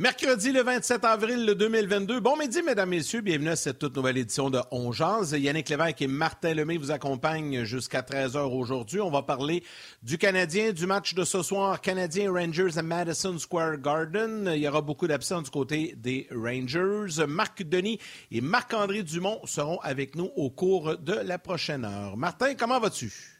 Mercredi le 27 avril 2022. Bon midi, mesdames, messieurs. Bienvenue à cette toute nouvelle édition de On Yannick Lévesque et Martin Lemay vous accompagnent jusqu'à 13h aujourd'hui. On va parler du Canadien, du match de ce soir, Canadien Rangers à Madison Square Garden. Il y aura beaucoup d'absents du côté des Rangers. Marc Denis et Marc-André Dumont seront avec nous au cours de la prochaine heure. Martin, comment vas-tu?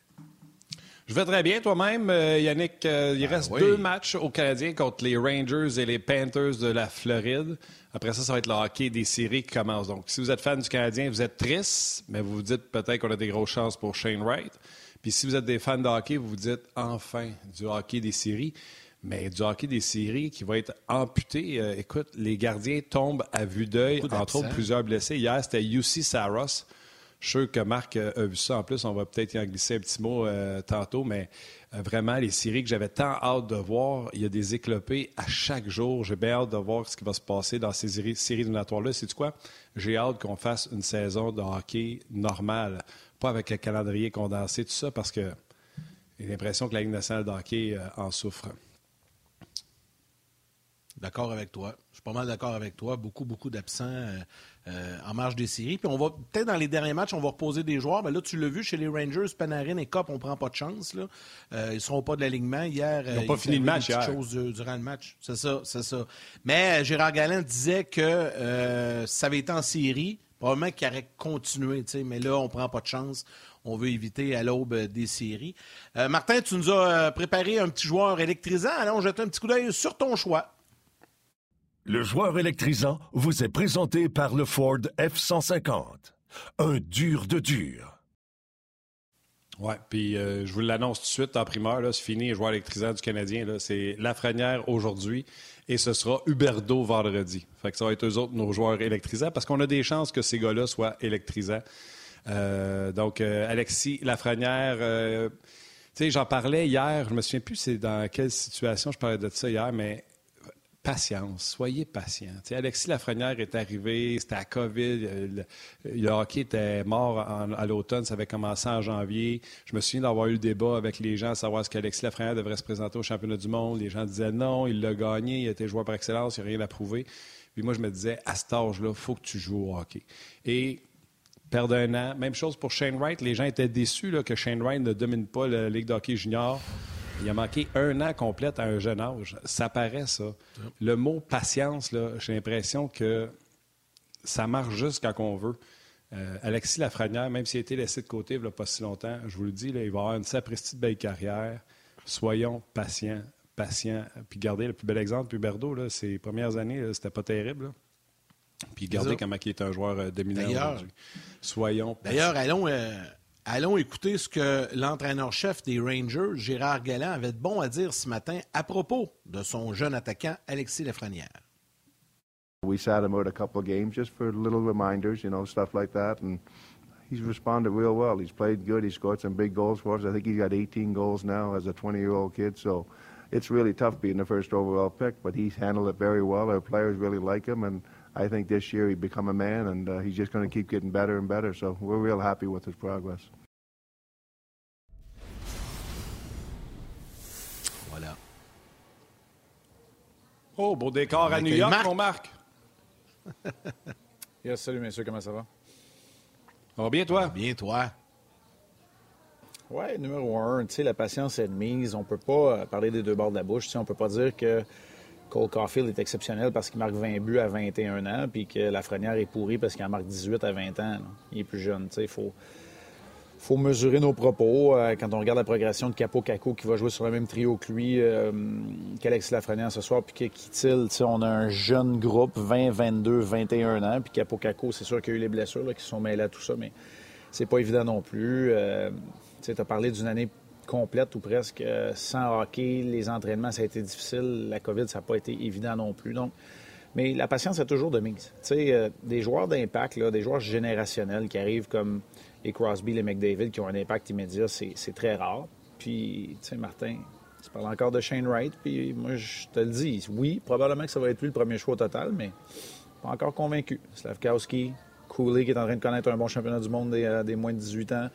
Je vais très bien toi-même, euh, Yannick. Euh, il ah reste deux matchs aux Canadiens contre les Rangers et les Panthers de la Floride. Après ça, ça va être le hockey des séries qui commence. Donc, si vous êtes fan du Canadien, vous êtes triste, mais vous vous dites peut-être qu'on a des grosses chances pour Shane Wright. Puis si vous êtes des fans de hockey, vous vous dites enfin du hockey des séries. Mais du hockey des séries qui va être amputé. Euh, écoute, les gardiens tombent à vue d'œil, entre autres plusieurs blessés. Hier, c'était UC Saros. Je suis sûr que Marc euh, a vu ça. En plus, on va peut-être y en glisser un petit mot euh, tantôt, mais euh, vraiment, les séries que j'avais tant hâte de voir, il y a des éclopés à chaque jour. J'ai bien hâte de voir ce qui va se passer dans ces séries, séries éliminatoires-là. C'est quoi? J'ai hâte qu'on fasse une saison de hockey normale, pas avec le calendrier condensé, tout ça, parce que j'ai l'impression que la Ligue nationale de hockey en souffre. D'accord avec toi. Je suis pas mal d'accord avec toi. Beaucoup, beaucoup d'absents. Euh, en marge des séries. Puis on va peut-être dans les derniers matchs, on va reposer des joueurs. Mais là, tu l'as vu chez les Rangers, Panarin et Cop, on prend pas de chance. Là. Euh, ils ne seront pas de l'alignement. Hier, ils n'ont pas fini le match hier. Choses durant le match. C'est ça, c'est ça. Mais euh, Gérard Galland disait que ça avait été en série, probablement qu'il aurait continué. Mais là, on prend pas de chance. On veut éviter à l'aube des séries. Martin, tu nous as préparé un petit joueur électrisant. Allons jeter un petit coup d'œil sur ton choix. Le joueur électrisant vous est présenté par le Ford F-150. Un dur de dur. Oui, puis euh, je vous l'annonce tout de suite en primeur, c'est fini, le joueur électrisant du Canadien. C'est Lafrenière aujourd'hui et ce sera Huberdo vendredi. Fait que ça va être eux autres, nos joueurs électrisants, parce qu'on a des chances que ces gars-là soient électrisants. Euh, donc, euh, Alexis Lafrenière, tu sais, j'en parlais hier, je me souviens plus dans quelle situation je parlais de ça hier, mais patience, soyez patient. Alexis Lafrenière est arrivé, c'était à COVID, le, hockey était mort à l'automne, ça avait commencé en janvier. Je me souviens d'avoir eu le débat avec les gens à savoir ce qu'Alexis Lafrenière devrait se présenter au championnat du monde. Les gens disaient non, il l'a gagné, il été joueur par excellence, il n'y a rien à prouver. Puis moi, je me disais, à cet âge-là, il faut que tu joues au hockey. Et perdre un an, même chose pour Shane Wright. Les gens étaient déçus que Shane Wright ne domine pas la Ligue de hockey junior. Il a manqué un an complète à un jeune âge. Ça paraît, ça. Le mot patience, j'ai l'impression que ça marche juste quand on veut. Euh, Alexis Lafrenière, même s'il a été laissé de côté il n'y a pas si longtemps, je vous le dis, là, il va avoir une sapristi de belle carrière. Soyons patients, patients. Puis gardez le plus bel exemple, puis Berdo, ses premières années, c'était pas terrible. Puis gardez comment il est un joueur euh, dominant aujourd'hui. Soyons patients. D'ailleurs, allons, euh, Allons écouter ce que l'entraîneur-chef des Rangers, Gérard Galland, avait de bon à dire ce matin à propos de son jeune attaquant Alexis Lafrenière. We sat him out a couple of games just for little reminders, you know, stuff like that, and he's responded real well. He's played good. He scored some big goals for us. I think he's got 18 goals now as a 20-year-old kid, so it's really tough being the first overall pick, but he's handled it very well. Our players really like him, and I think this year he's become a man, and uh, he's just going to keep getting better and better. So we're real happy with his progress. Voilà. Oh, beau décor à New York, Marc. mon Marc. yes, salut messieurs, comment ça va? Ça va bien, toi? Bien, toi. Oui, numéro un, tu sais, la patience est de mise. On peut pas euh, parler des deux bords de la bouche. Tu sais, on peut pas dire que Cole Caulfield est exceptionnel parce qu'il marque 20 buts à 21 ans, puis que Lafrenière est pourri parce qu'il en marque 18 à 20 ans. Il est plus jeune. Il faut, faut mesurer nos propos. Euh, quand on regarde la progression de Capo Caco qui va jouer sur le même trio que lui, euh, Lafrenière ce soir, puis Kittil, on a un jeune groupe, 20, 22, 21 ans, puis Capo Caco, c'est sûr qu'il y a eu les blessures qui sont mêlées à tout ça, mais c'est pas évident non plus. Euh, tu as parlé d'une année complète ou presque euh, sans hockey. Les entraînements, ça a été difficile. La COVID, ça n'a pas été évident non plus. Donc, mais la patience est toujours de mise. Euh, des joueurs d'impact, des joueurs générationnels qui arrivent comme les Crosby, les McDavid, qui ont un impact immédiat, c'est très rare. Puis, Martin, tu parles encore de Shane Wright, puis moi, je te le dis, oui, probablement que ça va être lui le premier choix au total, mais pas encore convaincu. Slavkowski, Cooley qui est en train de connaître un bon championnat du monde des, euh, des moins de 18 ans.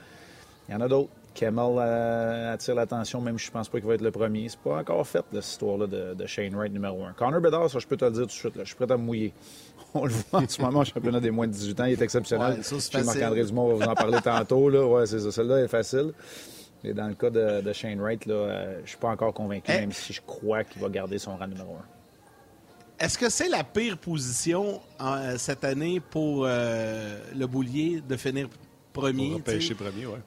Il y en a d'autres. Kemmel euh, attire l'attention, même si je pense pas qu'il va être le premier. C'est pas encore fait, cette histoire-là de, de, Shane Wright numéro un. Connor Bedard, ça, je peux te le dire tout de suite. Là. Je suis prêt à me mouiller. On le voit en ce moment au championnat des moins de 18 ans. Il est exceptionnel. Ouais, Marc-André Dumont va vous en parler tantôt. Là. Ouais, c'est ça. Celle-là est facile. Mais dans le cas de, de Shane Wright, là, euh, je suis pas encore convaincu, Eh. même si je crois qu'il va garder son rang numéro un. Est-ce que c'est la pire position euh, cette année pour euh, le boulier de finir premier? Pour repêcher premier, ouais.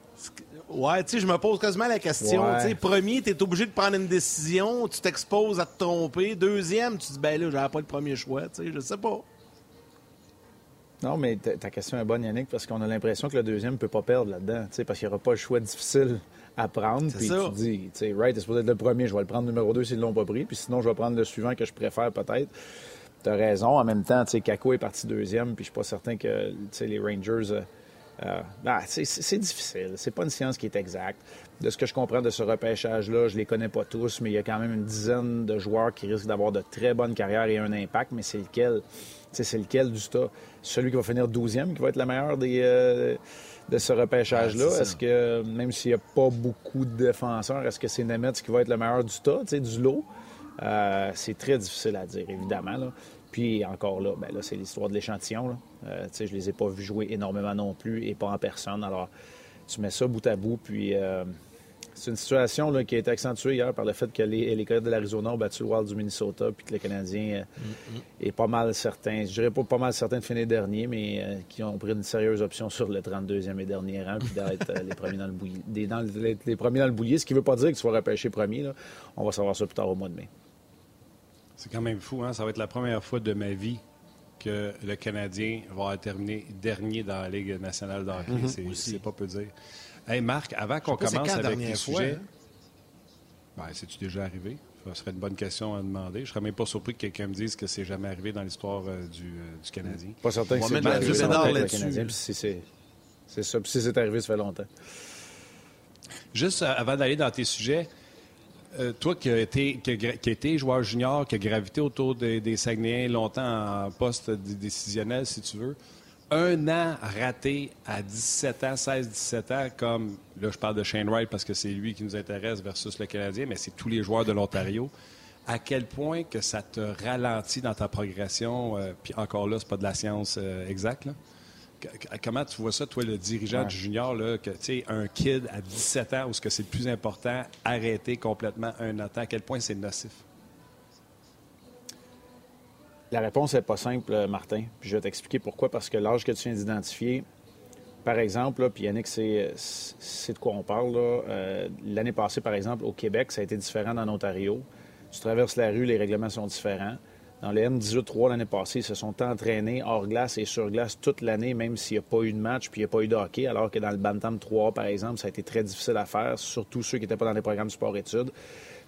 Ouais, tu sais, je me pose quasiment la question. Ouais. Tu sais, premier, tu es obligé de prendre une décision, tu t'exposes à te tromper. Deuxième, tu te dis, ben là, j'avais pas le premier choix. Tu sais, je sais pas. Non, mais ta question est bonne, Yannick, parce qu'on a l'impression que le deuxième ne peut pas perdre là-dedans, tu sais, parce qu'il n'y aura pas le choix difficile à prendre. C'est Puis ça. tu dis, tu sais, Wright est supposé être le premier, je vais le prendre numéro deux s'ils ne l'ont pas pris, puis sinon, je vais prendre le suivant que je préfère peut-être. Tu as raison. En même temps, tu sais, Kako est parti deuxième, puis je suis pas certain que tu sais, les Rangers. euh, euh, ben, c'est difficile. C'est pas une science qui est exacte. De ce que je comprends de ce repêchage-là, je les connais pas tous, mais il y a quand même une dizaine de joueurs qui risquent d'avoir de très bonnes carrières et un impact, mais c'est lequel? C'est lequel du tas? Celui qui va finir 12e, qui va être le meilleur des, euh, de ce repêchage-là? Ça. est-ce que, même s'il n'y a pas beaucoup de défenseurs, est-ce que c'est Nemetz qui va être le meilleur du tas, du lot? Euh, c'est très difficile à dire, évidemment. là. Puis encore là, ben là c'est l'histoire de l'échantillon. Euh, tu je les ai pas vus jouer énormément non plus et pas en personne. Alors, tu mets ça bout à bout, puis euh, c'est une situation là, qui a été accentuée hier par le fait que les, les de l'Arizona ont battu le Wild du Minnesota, puis que le Canadien euh, est pas mal certain, je dirais pas pas mal certain de finir dernier, mais euh, qui ont pris une sérieuse option sur le 32e et dernier rang, puis d'être les, premiers dans le bouilli- des- dans le- les, les premiers dans le boulier, ce qui veut pas dire qu'ils soient repêchés premiers. là. On va savoir ça plus tard au mois de mai. C'est quand même fou, hein? Ça va être la première fois de ma vie que le Canadien va terminer dernier dans la Ligue nationale de hockey. C'est- Aussi. C'est pas peu dire. Hey Marc, avant qu'on commence avec les dernière fois, sujets. hein? Ben, c'est-tu déjà arrivé? Ça serait une bonne question à demander. Je serais même pas surpris que quelqu'un me dise que c'est jamais arrivé dans l'histoire euh, du, euh, du Canadien. Pas certain que c'est là-dessus, Canadien, là. puis si c'est c'est ça. Puis si c'est arrivé, ça fait longtemps. Juste euh, avant d'aller dans tes sujets, euh, toi qui as, été, joueur junior, qui a gravité autour des, des Saguenayens longtemps en poste dé- décisionnel, si tu veux, un an raté à 17 ans, 16-17 ans, comme, là je parle de Shane Wright parce que c'est lui qui nous intéresse versus le Canadien, mais c'est tous les joueurs de l'Ontario. À quel point que ça te ralentit dans ta progression, euh, puis encore là, c'est pas de la science euh, exacte? Comment tu vois ça, toi, le dirigeant Ouais. du junior, là, que tu sais, un kid à 17 ans, où ce que c'est le plus important, arrêter complètement un an, à quel point c'est nocif? La réponse n'est pas simple, euh, Martin. Puis je vais t'expliquer pourquoi. Parce que l'âge que tu viens d'identifier, par exemple, là, puis Yannick, c'est, c'est de quoi on parle. Euh, l'année passée, par exemple, au Québec, ça a été différent dans l'Ontario. Tu traverses la rue, les règlements sont différents. Dans le M18-3 l'année passée, ils se sont entraînés hors glace et sur glace toute l'année, même s'il n'y a pas eu de match puis il n'y a pas eu de hockey, alors que dans le Bantam 3 par exemple, ça a été très difficile à faire, surtout ceux qui n'étaient pas dans les programmes sport-études.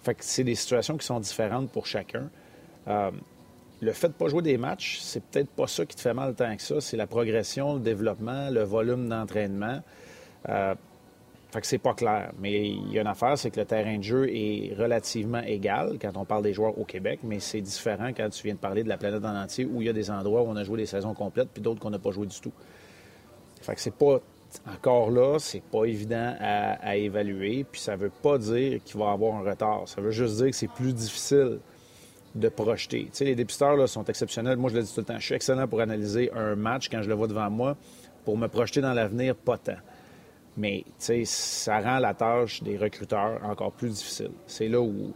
Fait que c'est des situations qui sont différentes pour chacun. Euh, le fait de ne pas jouer des matchs, c'est peut-être pas ça qui te fait mal tant que ça. C'est la progression, le développement, le volume d'entraînement. Euh, fait que c'est pas clair. Mais il y a une affaire, c'est que le terrain de jeu est relativement égal quand on parle des joueurs au Québec, mais c'est différent quand tu viens de parler de la planète en entier où il y a des endroits où on a joué des saisons complètes puis d'autres qu'on n'a pas joué du tout. Fait que c'est pas encore là, c'est pas évident à, à évaluer, puis ça veut pas dire qu'il va avoir un retard. Ça veut juste dire que c'est plus difficile de projeter. Tu sais, les dépisteurs là, sont exceptionnels. Moi, je le dis tout le temps, je suis excellent pour analyser un match quand je le vois devant moi. Pour me projeter dans l'avenir, pas tant. Mais ça rend la tâche des recruteurs encore plus difficile. C'est là où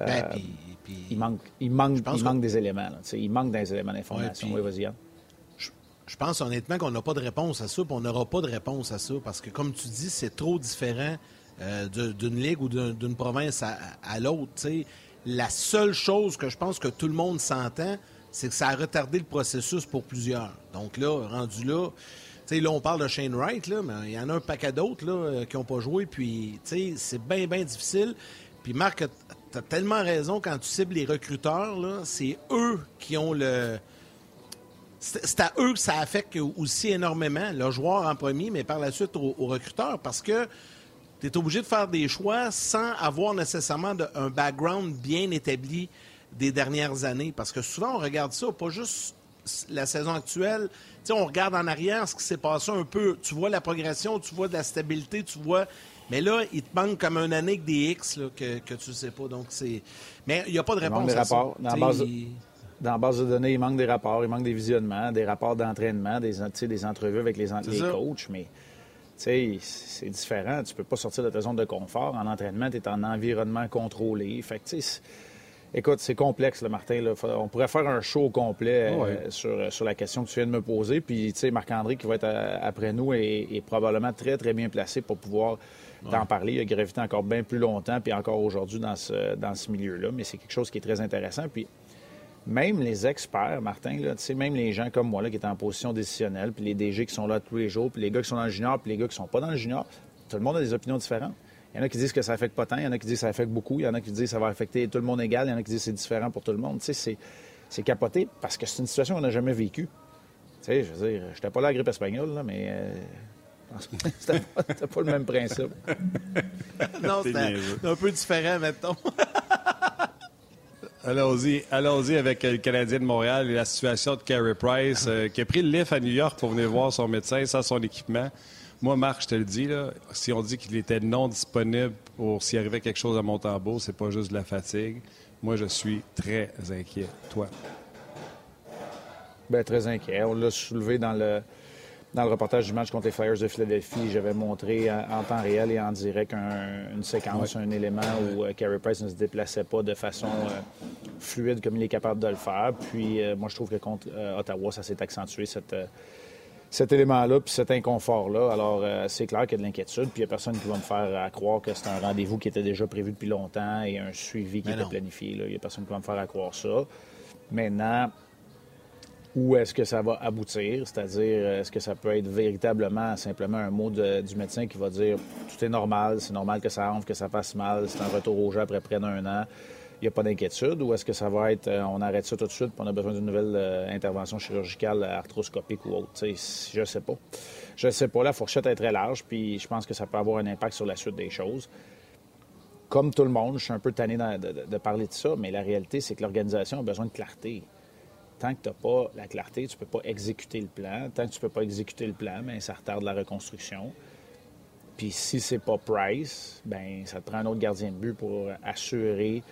euh, Ben, puis- puis- il manque, il manque, il que- manque des éléments. là. Il manque des éléments d'information. Ouais, puis-. Je pense honnêtement qu'on n'a pas de réponse à ça, puis on n'aura pas de réponse à ça, parce que comme tu dis, c'est trop différent euh, d'une ligue ou d'un- d'une province à, à l'autre. La seule chose que je pense que tout le monde s'entend, c'est que ça a retardé le processus pour plusieurs. Donc là, rendu là, là, on parle de Shane Wright, là, mais il y en a un paquet d'autres euh, qui n'ont pas joué, puis c'est bien, bien difficile. Puis Marc, tu as tellement raison, quand tu cibles les recruteurs, c'est eux qui ont le c'est à eux que ça affecte aussi énormément, le joueur en premier, mais par la suite aux, aux recruteurs, parce que tu es obligé de faire des choix sans avoir nécessairement un background bien établi des dernières années. Parce que souvent, on regarde ça, pas juste la saison actuelle. on regarde en arrière ce qui s'est passé un peu. Tu vois la progression, tu vois de la stabilité, tu vois. Mais là, il te manque comme un année avec des X que, que tu ne sais pas. Donc, c'est. Mais il n'y a pas de réponse à rapports. ça. Dans la, base de, dans la base de données, il manque des rapports, il manque des visionnements, des rapports d'entraînement, des, des entrevues avec les, les coachs. Mais c'est différent. Tu peux pas sortir de ta zone de confort. En entraînement, tu es en environnement contrôlé. Fait que, Écoute, c'est complexe, le Martin. On pourrait faire un show complet euh, sur, sur, la question que tu viens de me poser. Puis, tu sais, Marc-André, qui va être euh, après nous, est, probablement très, très bien placé pour pouvoir t'en parler. Il a gravité encore bien plus longtemps, puis encore aujourd'hui dans ce, dans ce milieu-là. Mais c'est quelque chose qui est très intéressant. Puis, même les experts, Martin, là, même les gens comme moi là, qui étaient en position décisionnelle, puis les DG qui sont là tous les jours, puis les gars qui sont dans le junior, puis les gars qui sont pas dans le junior, tout le monde a des opinions différentes. Il y en a qui disent que ça affecte pas tant, il y en a qui disent que ça affecte beaucoup, il y en a qui disent que ça va affecter tout le monde égal, il y en a qui disent que c'est différent pour tout le monde. Tu sais, c'est capoté parce que c'est une situation qu'on n'a jamais vécue. Tu sais, je veux dire, j'étais pas là à la grippe espagnole, là, mais euh, c'était pas, pas, le même principe. non, c'était un peu différent, mettons. Allons-y, allons-y avec le Canadien de Montréal et la situation de Carey Price, euh, qui a pris le lift à New York pour venir voir son médecin sans son équipement. Moi, Marc, je te le dis, là, si on dit qu'il était non disponible pour s'il arrivait quelque chose à Montembeau, c'est pas juste de la fatigue. Moi, je suis très inquiet. Toi? Bien, très inquiet. On l'a soulevé dans le, dans le reportage du match contre les Flyers de Philadelphie. J'avais montré en, temps réel et en direct une séquence, un élément où euh, Carey Price ne se déplaçait pas de façon euh, fluide comme il est capable de le faire. Puis, euh, moi, je trouve que contre Ottawa, ça s'est accentué, cette cet élément-là, puis cet inconfort-là. Alors, euh, c'est clair qu'il y a de l'inquiétude, puis il n'y a personne qui va me faire croire que c'est un rendez-vous qui était déjà prévu depuis longtemps et un suivi qui était planifié. Il n'y a personne qui va me faire croire ça. Maintenant, où est-ce que ça va aboutir? C'est-à-dire, est-ce que ça peut être véritablement simplement un mot du médecin qui va dire tout est normal, c'est normal que ça rentre, que ça passe mal, c'est un retour au jeu après près d'un an il n'y a pas d'inquiétude ou est-ce que ça va être euh, on arrête ça tout de suite puis on a besoin d'une nouvelle euh, intervention chirurgicale arthroscopique ou autre? je ne sais pas. Je ne sais pas. La fourchette est très large puis je pense que ça peut avoir un impact sur la suite des choses. Comme tout le monde, je suis un peu tanné de, parler de ça, mais la réalité, c'est que l'organisation a besoin de clarté. Tant que tu n'as pas la clarté, tu ne peux pas exécuter le plan. Tant que tu ne peux pas exécuter le plan, bien, ça retarde la reconstruction. Puis si c'est pas Price, ben ça te prend un autre gardien de but pour assurer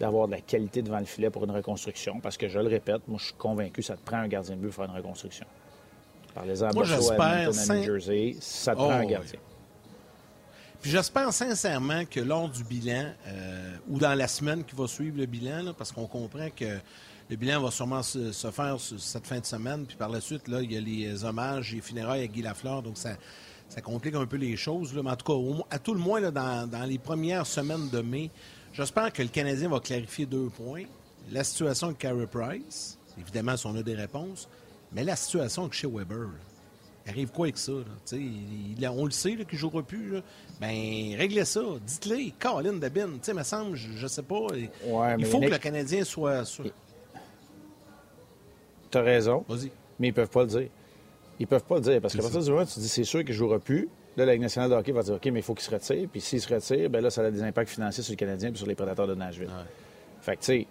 d'avoir de la qualité devant le filet pour une reconstruction. Parce que je le répète, moi, je suis convaincu que ça te prend un gardien de but pour faire une reconstruction. Par les moi, j'espère New Jersey, ça te prend un oh, gardien. Puis j'espère sincèrement que lors du bilan, euh, ou dans la semaine qui va suivre le bilan, parce qu'on comprend que le bilan va sûrement se, faire cette fin de semaine, puis par la suite, là, il y a les hommages et funérailles à Guy Lafleur, donc ça, ça complique un peu les choses. Mais en tout cas, à tout le moins, là, dans, dans, les premières semaines de mai, J'espère que le Canadien va clarifier deux points. La situation de Carey Price, évidemment, si on a des réponses, mais la situation avec chez Weber. arrive quoi avec ça? Il, on le sait qu'il ne jouera plus. Là. Ben, réglez ça. Dites-le. Colin Dabin. Sais, me semble, je ne sais pas. il faut que le Canadien soit. sûr. Tu as raison. Vas-y. Mais ils ne peuvent pas le dire. Ils peuvent pas le dire. Parce qu'à partir du moment où tu dis c'est sûr qu'il ne jouera plus, Là, la Ligue nationale de hockey va dire OK, mais il faut qu'il se retire. Puis s'il se retire, bien là, ça a des impacts financiers sur les Canadiens et sur les prédateurs de Nashville. Fait que, tu sais,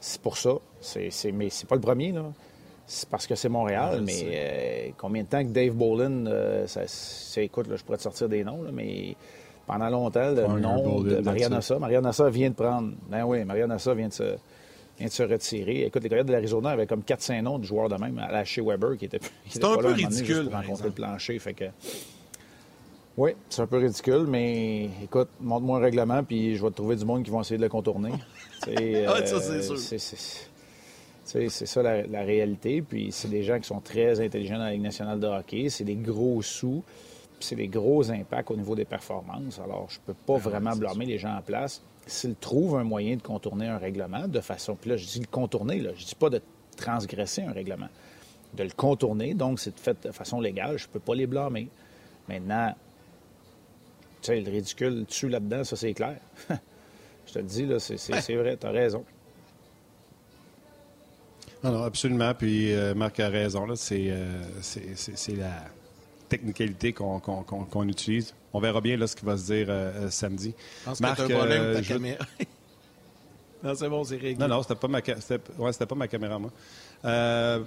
c'est pour ça. C'est, mais c'est pas le premier, là. C'est parce que c'est Montréal, mais euh, combien de temps que Dave Bolin, euh, ça, écoute, là, je pourrais te sortir des noms, là, mais pendant longtemps, le nom de Mariana Nassa vient de prendre. Ben oui, Nassa vient de se, vient de se retirer. Écoute, les Coyotes de l'Arizona avaient comme 4-5 noms de joueurs de même à lâcher Weber qui était. C'est un peu ridicule. Pour rencontrer le plancher. Fait que, oui, c'est un peu ridicule, mais écoute, montre-moi un règlement, puis je vais te trouver du monde qui vont essayer de le contourner. euh, ça, c'est sûr. C'est ça la, réalité. Puis c'est des gens qui sont très intelligents dans la Ligue nationale de hockey. C'est des gros sous, c'est des gros impacts au niveau des performances. Alors, je peux pas ah vraiment blâmer les gens en place. S'ils trouvent un moyen de contourner un règlement de façon. Puis là, je dis le contourner, là. je dis pas de transgresser un règlement. De le contourner, donc c'est fait de façon légale, je peux pas les blâmer. Maintenant, tu sais, le ridicule dessus là-dedans, ça, c'est clair. Je te le dis, là, c'est vrai, tu as raison. Non, non, absolument. Puis euh, Marc a raison. Là, c'est, euh, c'est, la, technicalité qu'on utilise. On verra bien là, ce qui va se dire euh, samedi. Je pense Marc, que un problème avec ta caméra. non, c'est bon, c'est réglé. Non, non, c'était pas, ma... ouais, pas ma caméra, moi.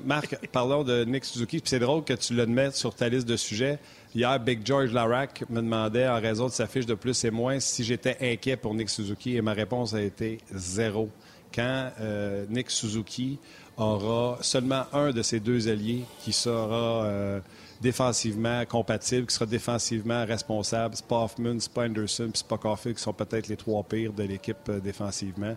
Marc, parlons de Nick Suzuki. C'est drôle que tu le mettes sur ta liste de sujets. Hier, Big George Larac me demandait, en raison de sa fiche de plus et moins, si j'étais inquiet pour Nick Suzuki, et ma réponse a été zéro. Quand euh, Nick Suzuki aura seulement un de ses deux alliés qui sera euh, défensivement compatible, qui sera défensivement responsable, c'est pas Hoffman, c'est pas Anderson, c'est pas qui sont peut-être les trois pires de l'équipe euh, défensivement.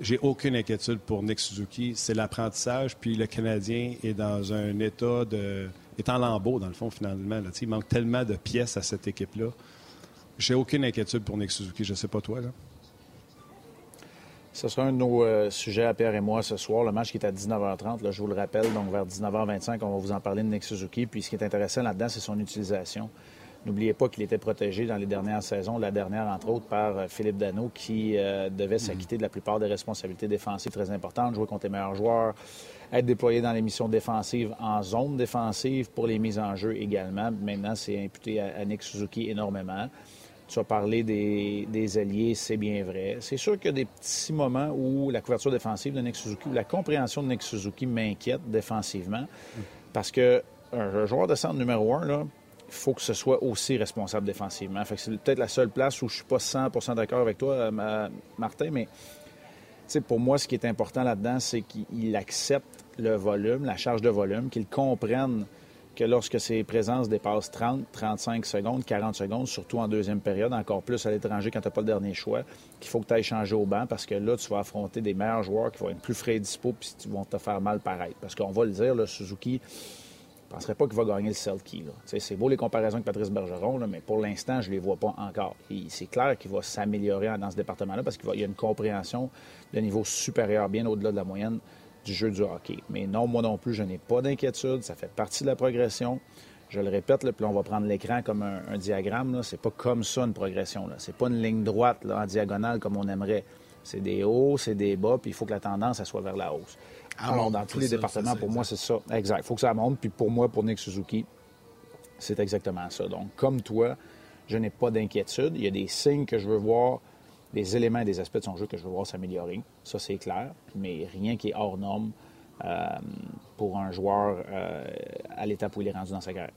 J'ai aucune inquiétude pour Nick Suzuki. C'est l'apprentissage, puis le Canadien est dans un état de est en lambeau, dans le fond, finalement. Il manque tellement de pièces à cette équipe-là. J'ai aucune inquiétude pour Nick Suzuki. Je ne sais pas toi. Là. Ce sera un de nos euh, sujets à Pierre et moi ce soir. Le match qui est à 19h30, là, je vous le rappelle. Donc, vers 19h25, on va vous en parler de Nick Suzuki. Puis, ce qui est intéressant là-dedans, c'est son utilisation. N'oubliez pas qu'il était protégé dans les dernières saisons, la dernière entre autres par euh, Philippe Dano, qui euh, devait s'acquitter de la plupart des responsabilités défensives très importantes, jouer contre les meilleurs joueurs, être déployé dans les missions défensives en zone défensive pour les mises en jeu également. Maintenant, c'est imputé à, Nick Suzuki énormément. Tu as parlé des, alliés, c'est bien vrai. C'est sûr qu'il y a des petits moments où la couverture défensive de Nick Suzuki, la compréhension de Nick Suzuki m'inquiète défensivement. Parce que un joueur de centre numéro un, là, faut que ce soit aussi responsable défensivement. c'est peut-être la seule place où je suis pas 100% d'accord avec toi, euh, Martin, mais pour moi, ce qui est important là-dedans, c'est qu'il accepte le volume, la charge de volume, qu'il comprenne que lorsque ses présences dépassent 30, 35 secondes, 40 secondes, surtout en deuxième période, encore plus à l'étranger quand tu n'as pas le dernier choix, qu'il faut que tu ailles changer au banc parce que là, tu vas affronter des meilleurs joueurs qui vont être plus frais et dispo puis qui vont te faire mal pareil. Parce qu'on va le dire, le Suzuki, ne penserais pas qu'il va gagner le Selkie. C'est beau les comparaisons avec Patrice Bergeron, mais pour l'instant, je ne les vois pas encore. C'est clair qu'il va s'améliorer dans ce département-là parce qu'il y a une compréhension de niveau supérieur, bien au-delà de la moyenne du jeu du hockey. Mais non, moi non plus, je n'ai pas d'inquiétude. Ça fait partie de la progression. Je le répète, là, puis on va prendre l'écran comme un, diagramme. C'est pas comme ça une progression. C'est pas une ligne droite en diagonale comme on aimerait. C'est des hauts, c'est des bas, puis il faut que la tendance soit vers la hausse. Ah, Alors, dans tous les départements, pour moi, c'est ça. Exact. Il faut que ça monte. Puis pour moi, pour Nick Suzuki, c'est exactement ça. Donc, comme toi, je n'ai pas d'inquiétude. Il y a des signes que je veux voir, des éléments et des aspects de son jeu que je veux voir s'améliorer. Ça, c'est clair. Mais rien qui est hors norme euh, pour un joueur euh, à l'étape où il est rendu dans sa carrière.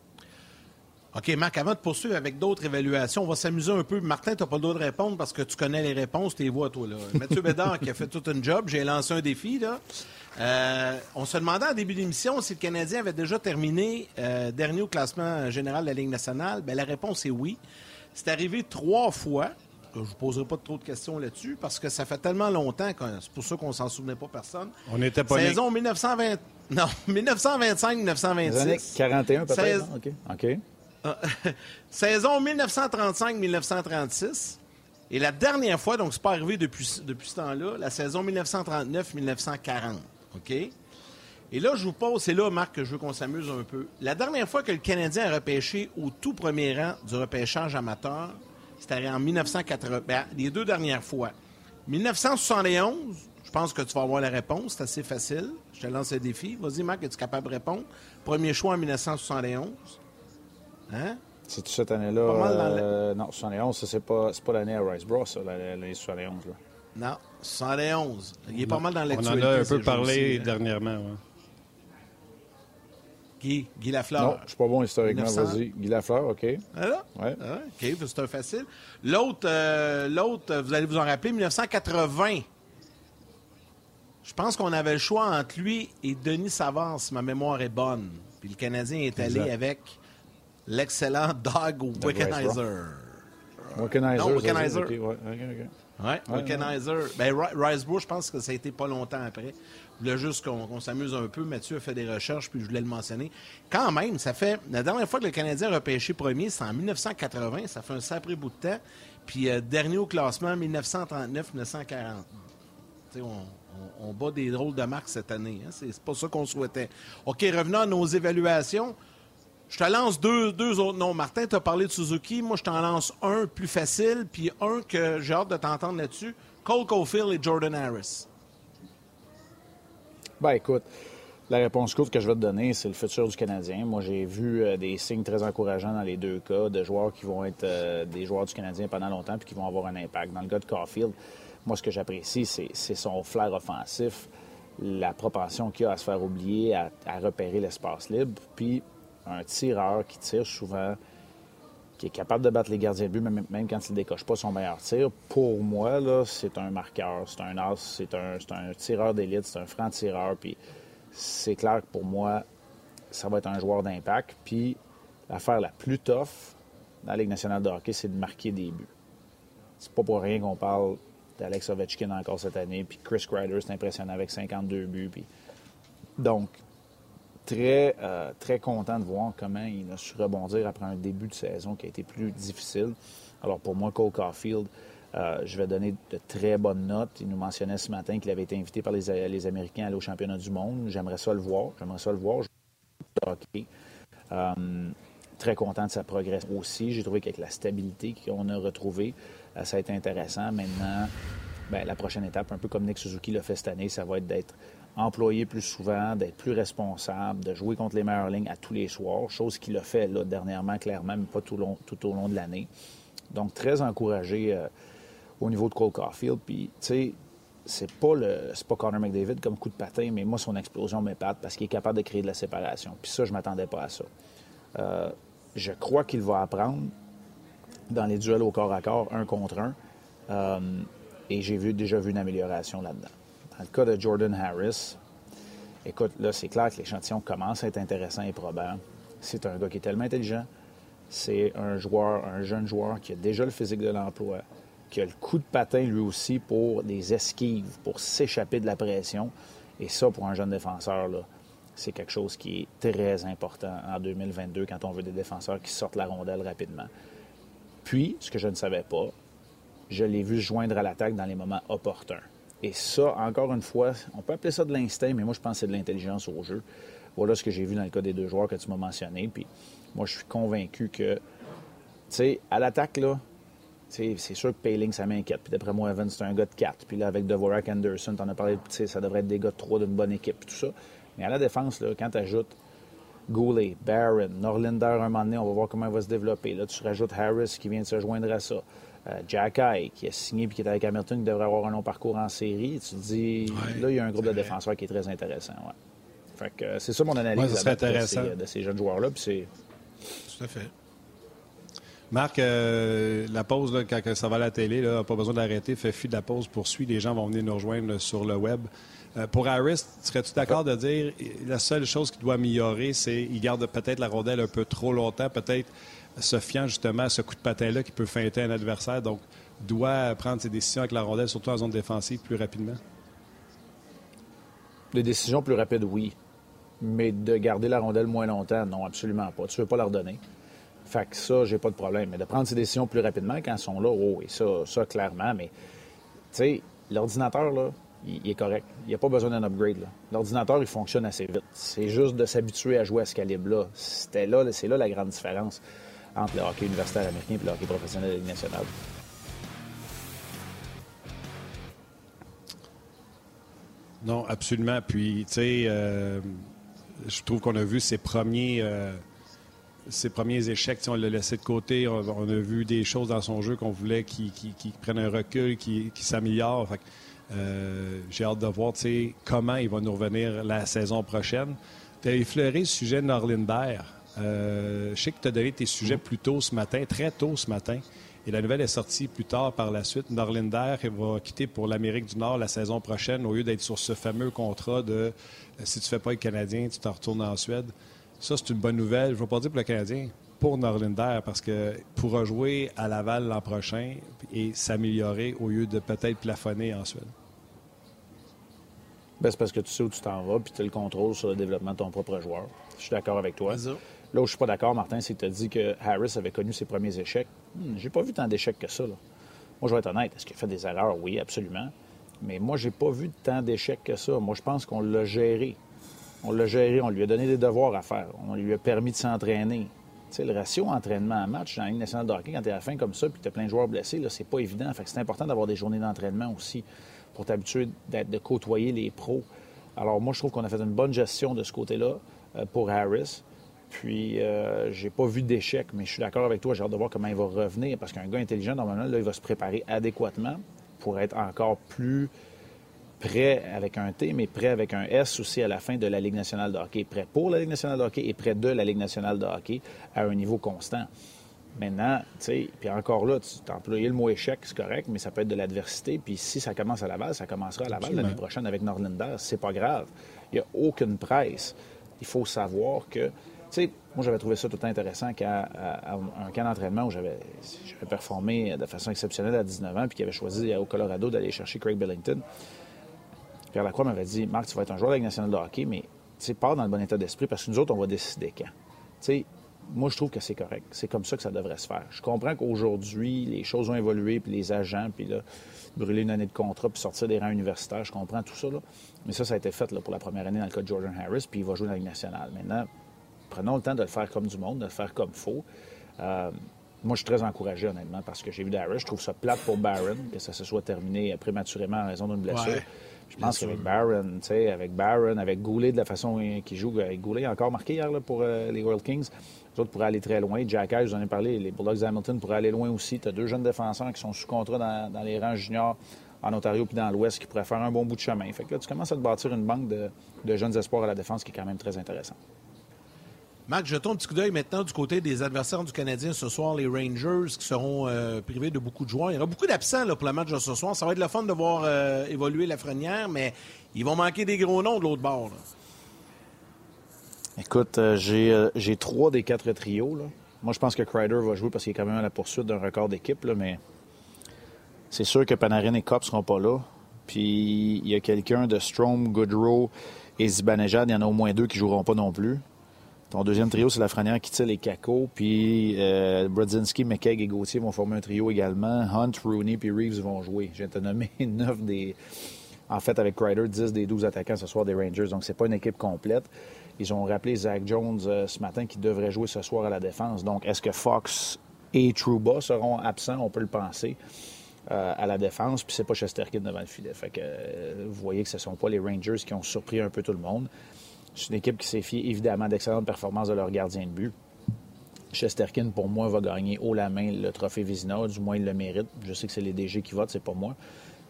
OK, Marc, avant de poursuivre avec d'autres évaluations, on va s'amuser un peu. Martin, tu n'as pas le droit de répondre parce que tu connais les réponses, tu les vois, toi. Là. Mathieu Bédard qui a fait tout un job, j'ai lancé un défi. Là. Euh, on se demandait en début d'émission si le Canadien avait déjà terminé euh, dernier au classement général de la Ligue nationale. Bien, la réponse est oui. C'est arrivé trois fois. Je ne vous poserai pas trop de questions là-dessus parce que ça fait tellement longtemps que c'est pour ça qu'on s'en souvenait pas personne. On n'était pas Saison 1920... Non, 1925-1926. 41 peut-être. OK. Saison 1935-1936. Et la dernière fois, donc c'est pas arrivé depuis, depuis ce temps-là, la saison 1939-1940. OK? Et là, je vous pose, c'est là, Marc, que je veux qu'on s'amuse un peu. La dernière fois que le Canadien a repêché au tout premier rang du repêchage amateur, c'était en 1980. Ben, les deux dernières fois. 1971, je pense que tu vas avoir la réponse, c'est assez facile. Je te lance le défi. Vas-y, Marc, es-tu capable de répondre? Premier choix en 1971. Hein? C'est toute cette année-là. Euh, non, 71, c'est pas, pas l'année à Riceboro, ça, l'année 71. Là. Non, 71. Il est pas mal dans l'actualité. On en a un peu parlé dernièrement. Ouais. Guy, Guy Lafleur. Non, je suis pas bon historiquement, vas-y. Guy Lafleur, OK. Ah là? Ouais. Ah, OK, c'est un facile. L'autre, euh, l'autre, vous allez vous en rappeler, 1980. Je pense qu'on avait le choix entre lui et Denis Savard, si ma mémoire est bonne. Puis le Canadien est allé avec l'excellent Doug Wickenheiser. Wickenheiser. Non, Wickenheiser. Okay, ouais, okay, oui, Vulcanizer. Ben, Riceborough, je pense que ça a été pas longtemps après. Je voulais juste qu'on s'amuse un peu. Mathieu a fait des recherches, puis je voulais le mentionner. Quand même, ça fait. La dernière fois que le Canadien a repêché premier, c'est en 1980. Ça fait un sacré bout de temps. Puis euh, dernier au classement, 1939-1940. On, on, on, bat des drôles de marques cette année. Hein? C'est pas ça qu'on souhaitait. OK, revenons à nos évaluations. Je te lance deux, autres noms. Martin, tu as parlé de Suzuki. Moi, je t'en lance un plus facile, puis un que j'ai hâte de t'entendre là-dessus. Cole Caulfield et Jordan Harris. Ben écoute, La réponse courte que je vais te donner, c'est le futur du Canadien. Moi, j'ai vu euh, des signes très encourageants dans les deux cas de joueurs qui vont être euh, des joueurs du Canadien pendant longtemps puis qui vont avoir un impact. Dans le cas de Caulfield, moi, ce que j'apprécie, c'est son flair offensif, la propension qu'il a à se faire oublier, à, à repérer l'espace libre, puis un tireur qui tire souvent qui est capable de battre les gardiens de but, même, quand il ne décoche pas son meilleur tir. Pour moi, là, c'est un marqueur, c'est un as, c'est un, tireur d'élite, c'est un franc tireur. C'est clair que pour moi, ça va être un joueur d'impact. Puis l'affaire la plus tough dans la Ligue nationale de hockey, c'est de marquer des buts. C'est pas pour rien qu'on parle d'Alex Ovechkin encore cette année. Puis Chris Kreider, c'est impressionnant avec 52 buts. Puis... Donc, très, euh, très content de voir comment il a su rebondir après un début de saison qui a été plus difficile. Alors pour moi, Cole Caulfield, euh, je vais donner de très bonnes notes. Il nous mentionnait ce matin qu'il avait été invité par les, Américains à aller au championnat du monde. J'aimerais ça le voir. J'aimerais ça le voir. Euh, très content de sa progression aussi. J'ai trouvé qu'avec la stabilité qu'on a retrouvée, ça a été intéressant. Maintenant, ben, la prochaine étape, un peu comme Nick Suzuki l'a fait cette année, ça va être d'être employé plus souvent, d'être plus responsable, de jouer contre les meilleures lignes à tous les soirs, chose qu'il a fait là, dernièrement, clairement, mais pas tout, au long de l'année. Donc, très encouragé euh, au niveau de Cole Caulfield. Puis, tu sais, c'est pas le c'est pas Connor McDavid comme coup de patin, mais moi, son explosion m'épate parce qu'il est capable de créer de la séparation. Puis ça, je m'attendais pas à ça. Euh, je crois qu'il va apprendre dans les duels au corps à corps, un contre un. Euh, et j'ai déjà vu une amélioration là-dedans. Dans le cas de Jordan Harris, écoute, là, c'est clair que l'échantillon commence à être intéressant et probant. C'est un gars qui est tellement intelligent. C'est un joueur, un jeune joueur qui a déjà le physique de l'emploi, qui a le coup de patin lui aussi pour des esquives, pour s'échapper de la pression. Et ça, pour un jeune défenseur, là, c'est quelque chose qui est très important en 2022 quand on veut des défenseurs qui sortent la rondelle rapidement. Puis, ce que je ne savais pas, je l'ai vu se joindre à l'attaque dans les moments opportuns. Et ça, encore une fois, on peut appeler ça de l'instinct, mais moi, je pense que c'est de l'intelligence au jeu. Voilà ce que j'ai vu dans le cas des deux joueurs que tu m'as mentionné. Puis moi, je suis convaincu que, tu sais, à l'attaque, là, c'est sûr que Payling, ça m'inquiète. Puis d'après moi, Evans, c'est un gars de 4. Puis là, avec Dvorak Anderson, t'en as parlé, ça devrait être des gars de 3 d'une bonne équipe, tout ça. Mais à la défense, là, quand tu ajoutes Goulet, Barron, Norlinder, un moment donné, on va voir comment il va se développer. Là, tu rajoutes Harris qui vient de se joindre à ça. Euh, Jack Eye, qui a signé et qui est avec Hamilton, qui devrait avoir un long parcours en série. Tu te dis, là, il y a un groupe de défenseurs qui est très intéressant. Ouais. Fait que euh, c'est ça mon analyse de, ces, jeunes joueurs-là. Tout à fait. Marc, euh, la pause, là, quand ça va à la télé, là, pas besoin d'arrêter, fait fi de la pause, poursuit, les gens vont venir nous rejoindre sur le web. pour Harris, serais-tu d'accord de dire la seule chose qu'il doit améliorer, c'est qu'il garde peut-être la rondelle un peu trop longtemps, peut-être se fiant justement à ce coup de patin-là qui peut feinter un adversaire. Donc, doit prendre ses décisions avec la rondelle, surtout en zone défensive, plus rapidement? Les décisions plus rapides, oui. Mais de garder la rondelle moins longtemps, non, absolument pas. Tu ne veux pas leur donner. Fait que ça, j'ai pas de problème. Mais de prendre ses décisions plus rapidement quand elles sont là, oh, et ça, ça clairement. Mais, tu sais, l'ordinateur, là, il, est correct. Il n'y a pas besoin d'un upgrade. L'ordinateur, il fonctionne assez vite. C'est juste de s'habituer à jouer à ce calibre-là. C'était là, c'est là la grande différence entre le hockey universitaire américain et le hockey professionnel de la Ligue nationale. Non, absolument. Puis, tu sais, euh, je trouve qu'on a vu ses premiers, euh, ses premiers échecs. On l'a laissé de côté. On, a vu des choses dans son jeu qu'on voulait qu'il prenne un recul, qu'il s'améliore. Euh, j'ai hâte de voir comment il va nous revenir la saison prochaine. Tu as effleuré le sujet de Norlinder. Euh, je sais que tu as donné tes sujets plus tôt ce matin, très tôt ce matin. Et la nouvelle est sortie plus tard par la suite. Norlinder va quitter pour l'Amérique du Nord la saison prochaine au lieu d'être sur ce fameux contrat de euh, si tu ne fais pas le Canadien, tu te retournes en Suède. Ça, c'est une bonne nouvelle. Je ne veux pas dire pour le Canadien, pour Norlinder, parce que pourra jouer à Laval l'an prochain et s'améliorer au lieu de peut-être plafonner en Suède. Ben, c'est parce que tu sais où tu t'en vas puis tu as le contrôle sur le développement de ton propre joueur. Je suis d'accord avec toi. Là où je suis pas d'accord, Martin, c'est que tu as dit que Harris avait connu ses premiers échecs. Hmm, j'ai pas vu tant d'échecs que ça. Moi, je vais être honnête. Est-ce qu'il a fait des erreurs? Oui, absolument. Mais moi, j'ai pas vu tant d'échecs que ça. Moi, je pense qu'on l'a géré. On l'a géré, on lui a donné des devoirs à faire. On lui a permis de s'entraîner. Tu sais, le ratio entraînement à match dans la Ligue nationale de hockey, quand tu es à la fin comme ça puis tu as plein de joueurs blessés, là, c'est pas évident. Fait que c'est important d'avoir des journées d'entraînement aussi pour t'habituer de côtoyer les pros alors, moi, je trouve qu'on a fait une bonne gestion de ce côté-là pour Harris. Puis, euh, j'ai pas vu d'échec, mais je suis d'accord avec toi. J'ai hâte de voir comment il va revenir parce qu'un gars intelligent, normalement, là, il va se préparer adéquatement pour être encore plus prêt avec un T, mais prêt avec un S aussi à la fin de la Ligue nationale de hockey. Prêt pour la Ligue nationale de hockey et prêt de la Ligue nationale de hockey à un niveau constant. Maintenant, tu sais, puis encore là, tu as employé le mot échec, c'est correct, mais ça peut être de l'adversité. Puis si ça commence à Laval, ça commencera à Laval l'année prochaine avec Norlinder. C'est pas grave. Il n'y a aucune presse. Il faut savoir que moi, j'avais trouvé ça tout intéressant qu'à un camp d'entraînement où j'avais performé de façon exceptionnelle à 19 ans, puis qu'il avait choisi au Colorado d'aller chercher Craig Billington. Pierre Lacroix m'avait dit Marc, tu vas être un joueur de la nationale de hockey, mais pars dans le bon état d'esprit parce que nous autres, on va décider quand. Sais, moi, je trouve que c'est correct. C'est comme ça que ça devrait se faire. Je comprends qu'aujourd'hui, les choses ont évolué, puis les agents, puis là, brûler une année de contrat, puis sortir des rangs universitaires, je comprends tout ça. Là. Mais ça, ça a été fait pour la première année dans le cas de Jordan Harris, puis il va jouer dans la Ligue nationale. Maintenant, prenons le temps de le faire comme du monde, de le faire comme faut. Euh, moi, je suis très encouragé, honnêtement, parce que j'ai vu Darius. Je trouve ça plate pour Barron, que ça se soit terminé prématurément en raison d'une blessure. je pense qu'avec Barron, tu sais, avec Barron, avec Goulet, de la façon qu'il joue, avec Goulet, encore marqué hier pour euh, les World Kings. Les autres pourraient aller très loin. Jack Hayes, vous en ai parlé, les Bulldogs Hamilton pourraient aller loin aussi. Tu as deux jeunes défenseurs qui sont sous contrat dans, les rangs juniors en Ontario puis dans l'Ouest qui pourraient faire un bon bout de chemin. Fait que là, tu commences à te bâtir une banque de, de jeunes espoirs à la défense qui est quand même très intéressante. Marc, jetons un petit coup d'œil maintenant du côté des adversaires du Canadien ce soir, les Rangers, qui seront euh, privés de beaucoup de joueurs. Il y aura beaucoup d'absents pour le match de ce soir. Ça va être le fun de voir euh, évoluer la frenière, mais ils vont manquer des gros noms de l'autre bord. Écoute, euh, j'ai trois des quatre trios. Moi, je pense que Kreider va jouer parce qu'il est quand même à la poursuite d'un record d'équipe, mais c'est sûr que Panarin et Kopp ne seront pas là. Puis il y a quelqu'un de Strom, Goodrow et Zibanejad, il y en a au moins deux qui ne joueront pas non plus. Ton deuxième trio, c'est la Lafrenière qui tire les cacos. Puis euh, Brodzinski, et Gauthier vont former un trio également. Hunt, Rooney puis Reeves vont jouer. J'ai te nommé neuf des. En fait, avec Ryder, 10 des 12 attaquants ce soir des Rangers. Donc, c'est pas une équipe complète. Ils ont rappelé Zach Jones euh, ce matin qui devrait jouer ce soir à la défense. Donc, est-ce que Fox et Trouba seront absents? On peut le penser. Euh, à la défense, puis c'est pas Chesterkin devant le filet. Fait que euh, vous voyez que ce sont pas les Rangers qui ont surpris un peu tout le monde. C'est une équipe qui s'est fiée évidemment d'excellentes performances de leur gardien de but. Chesterkin, pour moi, va gagner haut la main le trophée Vizina, du moins il le mérite. Je sais que c'est les DG qui votent, c'est pas moi,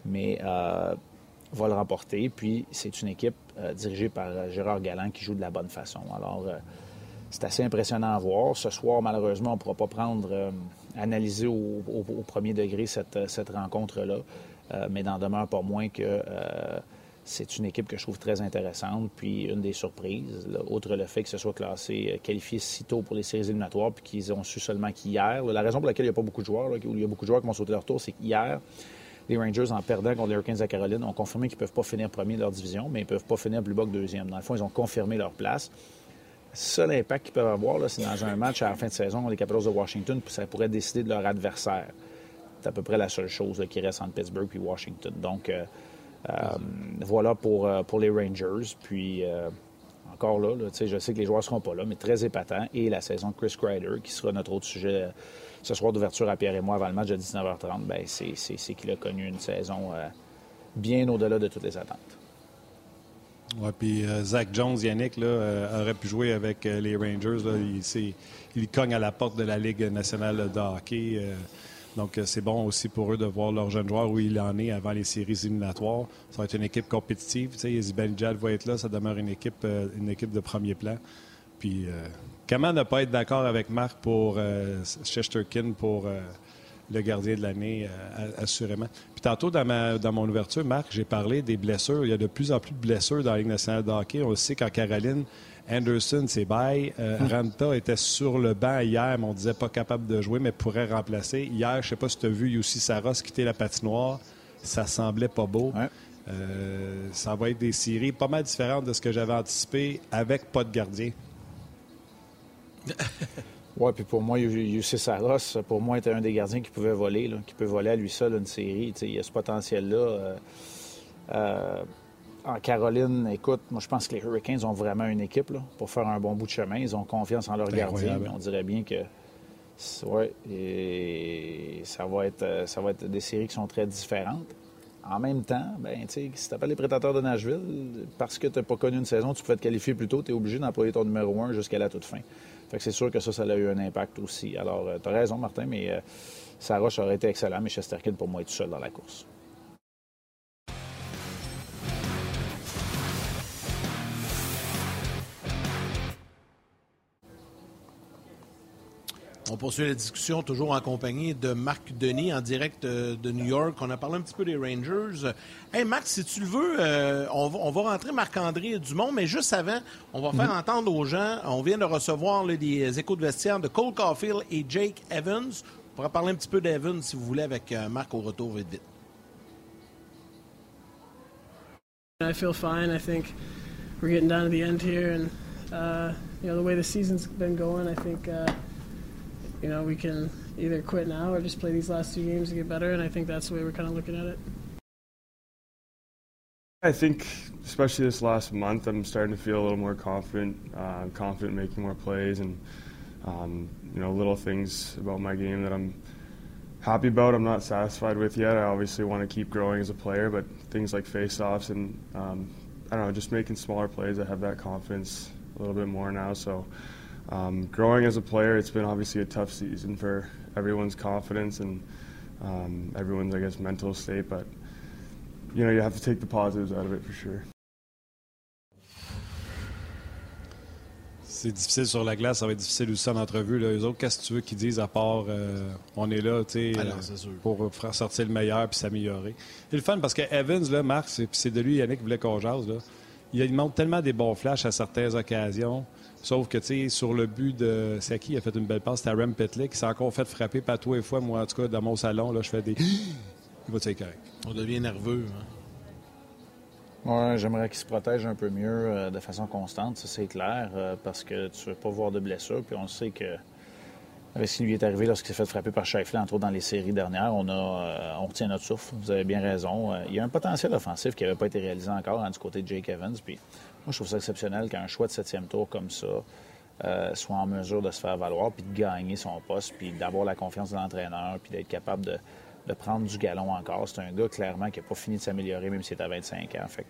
mais euh, va le remporter. Puis c'est une équipe euh, dirigée par euh, Gérard Galland qui joue de la bonne façon. Alors c'est assez impressionnant à voir. Ce soir, malheureusement, on ne pourra pas prendre, analyser au, premier degré cette, cette rencontre-là, mais n'en demeure pas moins que c'est une équipe que je trouve très intéressante. Puis une des surprises, outre le fait que ce soit classé, euh, qualifié si tôt pour les séries éliminatoires, puis qu'ils ont su seulement qu'hier. La raison pour laquelle il n'y a pas beaucoup de joueurs, où il y a beaucoup de joueurs qui vont sauter leur tour, c'est qu'hier, les Rangers, en perdant contre les Hurricanes à Caroline, ont confirmé qu'ils ne peuvent pas finir premier de leur division, mais ils ne peuvent pas finir plus bas que deuxième. Dans le fond, ils ont confirmé leur place. Le seul impact qu'ils peuvent avoir, c'est dans un match à la fin de saison contre les Capitals de Washington, puis ça pourrait décider de leur adversaire. C'est à peu près la seule chose qui reste entre Pittsburgh et Washington. Donc, euh, voilà pour, euh, pour les Rangers. Puis euh, encore là, je sais que les joueurs ne seront pas là, mais très épatant. Et la saison de Chris Kreider, qui sera notre autre sujet ce soir d'ouverture à Pierre et moi avant le match de 19h30, ben c'est qu'il a connu une saison bien au-delà de toutes les attentes. Oui, puis Zach Jones, Yannick, là, aurait pu jouer avec les Rangers. il, il, cogne à la porte de la Ligue nationale de hockey. Donc, euh, c'est bon aussi pour eux de voir leur jeune joueur où il en est avant les séries éliminatoires. Ça va être une équipe compétitive. Tu sais, Jad va être là. Ça demeure une équipe, euh, une équipe de premier plan. Puis, euh, comment ne pas être d'accord avec Marc pour Chesterkin pour le gardien de l'année, assurément? Puis tantôt, dans, ma, dans mon ouverture, Marc, j'ai parlé des blessures. Il y a de plus en plus de blessures dans la Ligue nationale de hockey. On le sait qu'en Caroline, Anderson, c'est bye. Euh, hum. Ranta était sur le banc hier, mais on disait pas capable de jouer, mais pourrait remplacer. Hier, je sais pas si tu as vu Yossi Saros quitter la patinoire. Ça semblait pas beau. Euh, ça va être des séries pas mal différentes de ce que j'avais anticipé avec pas de gardien. oui, puis pour moi, Yossi Saros, pour moi, était un des gardiens qui pouvait voler, qui peut voler à lui seul une série. il y a ce potentiel-là. Euh, en Caroline, écoute, moi je pense que les Hurricanes ont vraiment une équipe pour faire un bon bout de chemin. Ils ont confiance en leur gardien. On dirait bien que ouais, et ça va être ça va être des séries qui sont très différentes. en même temps, ben, si tu appelles les prédateurs de Nashville, parce que tu n'as pas connu une saison, tu pouvais te qualifier plus tôt, tu es obligé d'employer ton numéro un jusqu'à la toute fin. Fait que c'est sûr que ça, ça a eu un impact aussi. Alors, tu as raison, Martin, mais euh, Saroche aurait été excellent, mais Chesterkin, pour moi, est tout seul dans la course. On poursuit la discussion toujours en compagnie de Marc Denis en direct euh, de New York. On a parlé un petit peu des Rangers. Hey Marc, si tu le veux, euh, on, va, rentrer Marc-André Dumont, mais juste avant, on va faire mhm. entendre aux gens, on vient de recevoir des échos de vestiaire de Cole Caulfield et Jake Evans. On pourra parler un petit peu d'Evans si vous voulez avec euh, Marc au retour vite vite. I feel fine. I think we're getting down to the end here and uh, you know the way the season's been going, I think uh, you know, we can either quit now or just play these last two games to get better. And I think that's the way we're kind of looking at it. I think, especially this last month, I'm starting to feel a little more confident. Uh, confident making more plays, and um, you know, little things about my game that I'm happy about. I'm not satisfied with yet. I obviously want to keep growing as a player, but things like face-offs and um, I don't know, just making smaller plays. I have that confidence a little bit more now. So um, growing as a player, it's been obviously a tough season for everyone's confidence and um, everyone's, I guess, mental state. But you know, you have to take the positives out of it for sure. C'est difficile sur la glace, ça va être difficile aussi en entrevue. Là. Eux autres, qu'est-ce que tu veux qu'ils disent à part euh, on est là ah euh, pour faire sortir le meilleur puis s'améliorer. C'est le fun parce que Evans, là, Marc, c'est de lui Yannick voulait qu'on jase. Là. Il montre tellement des bons flashs à certaines occasions. Sauf que, tu sais, sur le but de. C'est qui il a fait une belle passe? C'était Rem Petlick qui s'est encore fait frapper pas toi et fois. Moi, en tout cas, dans mon salon, là, je fais des. il va être correct. On devient nerveux. Hein? Oui, j'aimerais qu'il se protège un peu mieux euh, de façon constante, ça c'est clair, euh, parce que tu ne veux pas voir de blessures. Puis on sait que, avec ce qui lui est arrivé lorsqu'il s'est fait frapper par Shifley, entre autres dans les séries dernières, euh, on retient notre souffle. Vous avez bien raison. il y a un potentiel offensif qui n'avait pas été réalisé encore hein, du côté de Jake Evans. Puis moi, je trouve ça exceptionnel qu'un choix de septième tour comme ça euh, soit en mesure de se faire valoir, puis de gagner son poste, puis d'avoir la confiance de l'entraîneur, puis d'être capable de, prendre du galon encore. C'est un gars, clairement, qui n'a pas fini de s'améliorer, même s'il est à 25 ans. Fait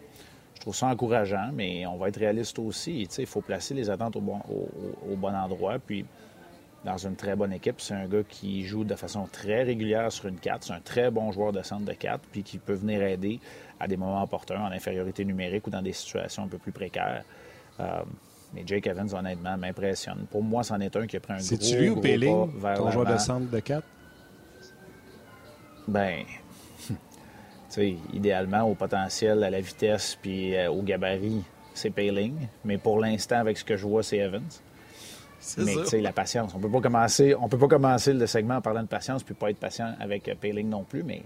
je trouve ça encourageant, mais on va être réaliste aussi. Il faut placer les attentes au bon, au bon endroit. Puis, dans une très bonne équipe, c'est un gars qui joue de façon très régulière sur une 4. C'est un très bon joueur de centre de 4, puis qui peut venir aider à des moments opportuns, en infériorité numérique ou dans des situations un peu plus précaires. Euh, mais Jake Evans, honnêtement, m'impressionne. Pour moi, c'en est un qui a pris un gros, C'est-tu lui ou Péling, ton joueur de centre de 4? Ben, tu sais, idéalement, au potentiel, à la vitesse puis euh, au gabarit, c'est Payling. Mais pour l'instant, avec ce que je vois, c'est Evans. Mais tu sais, la patience. On peut pas commencer, on peut pas commencer le segment en parlant de patience puis pas être patient avec euh, Payling non plus. Mais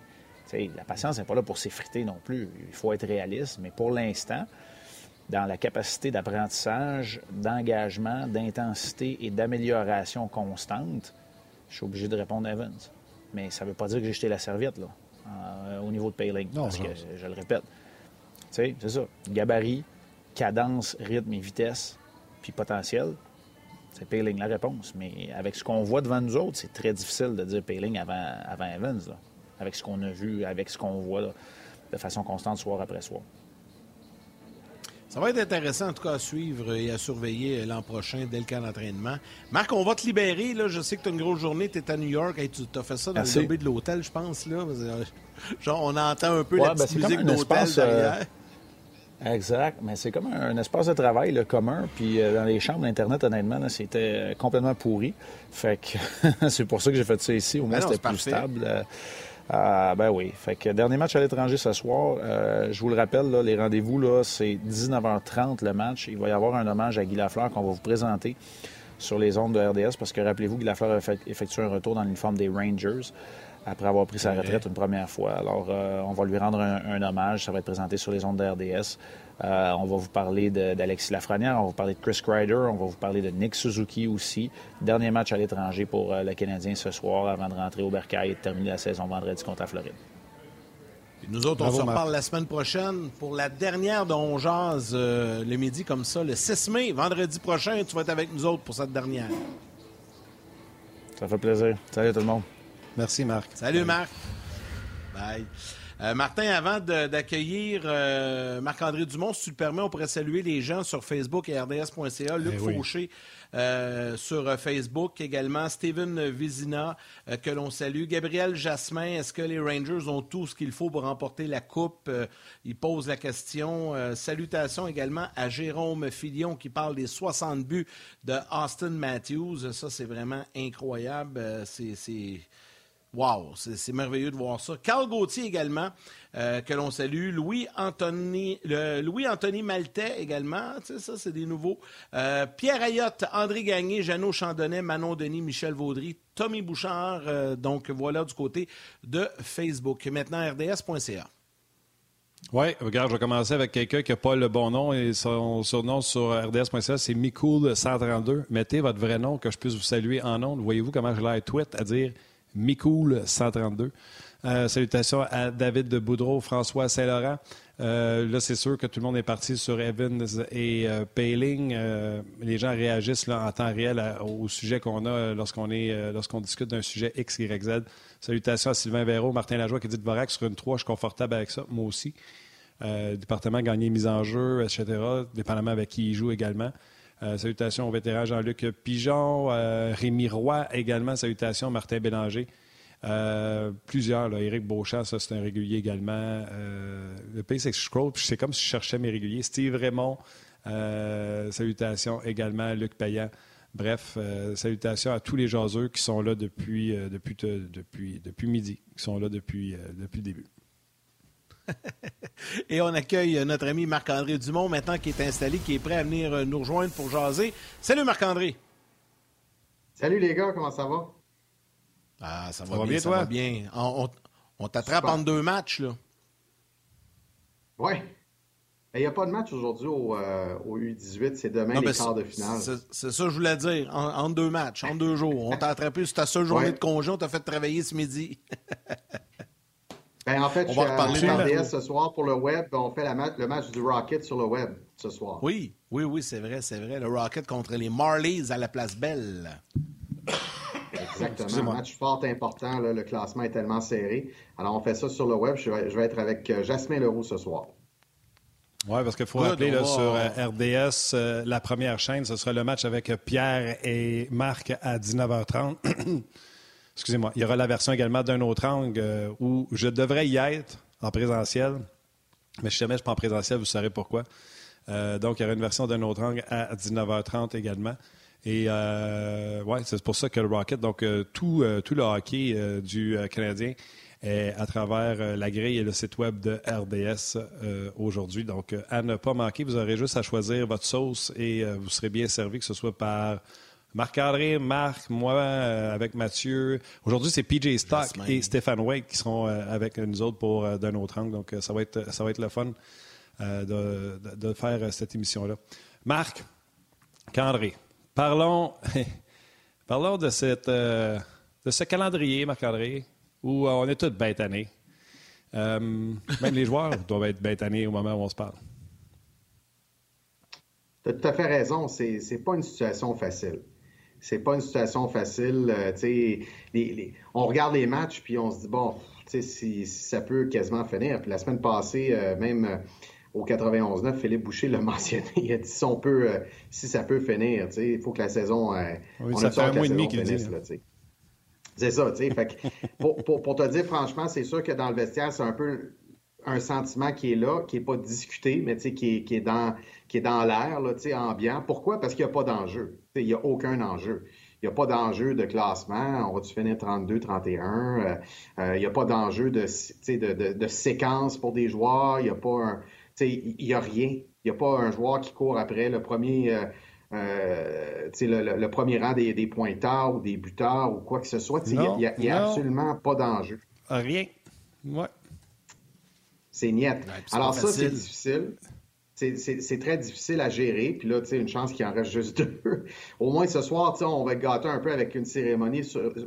la patience n'est pas là pour s'effriter non plus. Il faut être réaliste. Mais pour l'instant, dans la capacité d'apprentissage, d'engagement, d'intensité et d'amélioration constante, je suis obligé de répondre à Evans. Mais ça ne veut pas dire que j'ai jeté la serviette là, euh, au niveau de Payling. parce que, je, le répète, c'est ça. Gabarit, cadence, rythme et vitesse, puis potentiel, c'est Payling la réponse. Mais avec ce qu'on voit devant nous autres, c'est très difficile de dire Payling avant, avant Evans. Là avec ce qu'on a vu, avec ce qu'on voit de façon constante soir après soir. Ça va être intéressant, en tout cas, à suivre et à surveiller l'an prochain dès le camp d'entraînement. Marc, on va te libérer. Là. Je sais que tu as une grosse journée. Tu es à New York. et tu as fait ça dans le lobby de l'hôtel, je pense. Là. Genre, on entend un peu la ben, petite musique d'hôtel euh, derrière. Exact. Mais c'est comme un, espace de travail commun. Puis euh, dans les chambres d'Internet, honnêtement, c'était complètement pourri. Fait que c'est pour ça que j'ai fait ça ici. Au moins, c'était plus stable. Ah, ben oui. Fait que dernier match à l'étranger ce soir. Euh, je vous le rappelle, les rendez-vous, là, c'est 19h30 le match. Il va y avoir un hommage à Guy Lafleur qu'on va vous présenter sur les ondes de RDS parce que rappelez-vous, Guy Lafleur a effectué un retour dans l'uniforme des Rangers après avoir pris sa retraite une première fois. Alors, euh, on va lui rendre un, hommage. Ça va être présenté sur les ondes de RDS. Euh, on va vous parler d'Alexis Lafrenière, on va vous parler de Chris Kreider, on va vous parler de Nick Suzuki aussi. Dernier match à l'étranger pour euh, le Canadien ce soir avant de rentrer au Bercail et de terminer la saison vendredi contre la Floride. nous autres, on se reparle la semaine prochaine pour la dernière de On euh, le midi comme ça, le 6 mai, vendredi prochain. Tu vas être avec nous autres pour cette dernière. Ça fait plaisir. Salut tout le monde. Merci, Marc. Salut, Marc. Bye. Euh, Martin, avant d'accueillir euh, Marc-André Dumont, si tu le permets, on pourrait saluer les gens sur Facebook et RDS.ca. Luc eh Fauché euh, sur Facebook également. Steven Vizina, que l'on salue. Gabriel Jasmin, est-ce que les Rangers ont tout ce qu'il faut pour remporter la Coupe? il pose la question. salutations également à Jérôme Filion qui parle des 60 buts de Austin Matthews. Ça, c'est vraiment incroyable. c'est Wow, c'est merveilleux de voir ça. Carl Gauthier également, euh, que l'on salue. Louis-Anthony Louis Maltais également, ça, c'est des nouveaux. Euh, Pierre Ayotte, André Gagné, Jeannot Chandonnet, Manon Denis, Michel Vaudry, Tommy Bouchard. Euh, donc voilà du côté de Facebook. Maintenant, rds.ca. Oui, regarde, je vais commencer avec quelqu'un qui n'a pas le bon nom et son surnom sur rds.ca, c'est Micoul132. Mettez votre vrai nom que je puisse vous saluer en nom. Voyez-vous comment je l'ai tweet à dire Micoul 132. Euh, salutations à David de Boudreau, François Saint-Laurent. Euh, là, c'est sûr que tout le monde est parti sur Evans et euh, Payling. les gens réagissent là, en temps réel au sujet qu'on a lorsqu'on est lorsqu'on discute d'un sujet X, Y, Z. Salutations à Sylvain Véraud, Martin Lajoie qui dit de Vorac sur une 3, je suis confortable avec ça, moi aussi. département gagné mise en jeu, etc., dépendamment avec qui il joue également. Euh, salutations au vétéran Jean-Luc Pigeon, euh, Rémi Roy également. Salutations Martin Bélanger. Euh, plusieurs, Éric Beauchamp, ça c'est un régulier également. le pays, c'est scroll, c'est comme si je cherchais mes réguliers. Steve Raymond, salutations également, Luc Payan. Bref, salutations à tous les jaseux qui sont là depuis, depuis, depuis, depuis midi, qui sont là depuis, depuis le début. Et on accueille notre ami Marc-André Dumont, maintenant qui est installé, qui est prêt à venir euh, nous rejoindre pour jaser. Salut Marc-André. Salut les gars, comment ça va? Ah, ça, va, bien, ça va bien. On, t'attrape en deux matchs, là. Oui. Il n'y a pas de match aujourd'hui au, euh, U18, c'est demain les quarts de finale. C'est ça que je voulais dire, en, deux matchs, en deux jours. On t'a attrapé sur ta seule journée de congé, on t'a fait travailler ce midi. Ben, en fait, on je suis à RDS ce soir pour le web. On fait le match du Rocket sur le web ce soir. Oui, oui, oui, c'est vrai, c'est vrai. Le Rocket contre les Marlies à la place Belle. Exactement. Un match fort important. le classement est tellement serré. Alors, on fait ça sur le web. Je vais, être avec euh, Jasmin Leroux ce soir. Oui, parce qu'il faut rappeler sur euh, RDS, euh, la première chaîne, ce sera le match avec Pierre et Marc à 19h30. Excusez-moi, il y aura la version également d'un autre angle euh, où je devrais y être en présentiel. Mais si jamais je prends en présentiel, vous saurez pourquoi. Euh, donc, il y aura une version d'un autre angle à 19h30 également. Et euh, ouais, c'est pour ça que le Rocket, donc tout, tout le hockey du Canadien est à travers la grille et le site web de RDS aujourd'hui. Donc, à ne pas manquer, vous aurez juste à choisir votre sauce et vous serez bien servi, que ce soit par Marc-André, Marc, moi, euh, avec Mathieu. Aujourd'hui, c'est PJ Stock et Stéphane Wake qui seront euh, avec nous autres pour euh, d'un autre angle. Donc, ça va être, ça va être le fun de, faire cette émission-là. Marc, André, parlons, parlons de, cette, de ce calendrier, Marc-André, où on est tous bêtanés. même les joueurs doivent être bêtanés au moment où on se parle. Tu as tout à fait raison. C'est n'est pas une situation facile c'est pas une situation facile. Euh, on regarde les matchs puis on se dit bon, si, si, ça peut quasiment finir. Puis la semaine passée, euh, même euh, au 91-9, Philippe Boucher l'a mentionné. Il a dit si on peut, si ça peut finir, il faut que la saison. Oui, ça fait un mois et demi qu'il dit. C'est ça, tu sais. pour, pour, te dire franchement, c'est sûr que dans le vestiaire, c'est un peu un sentiment qui est là, qui n'est pas discuté, mais qui est, qui est dans, qui est dans l'air, ambiant. Pourquoi? Parce qu'il n'y a pas d'enjeu. Il n'y a aucun enjeu. Il n'y a pas d'enjeu de classement. On va-tu finir 32, 31? Euh, euh, il n'y a pas d'enjeu de, de, de, séquence pour des joueurs. Il n'y a pas un, il n'y a rien. Il n'y a pas un joueur qui court après le premier, euh, le, premier rang des, des, pointeurs ou des buteurs ou quoi que ce soit. Il n'y a, absolument pas d'enjeu. Rien. Ouais. C'est niette. Alors ça, c'est difficile. C'est très difficile à gérer. Puis là, tu sais, une chance qu'il en reste juste deux. Au moins ce soir, tu sais, on va être gâter un peu avec une cérémonie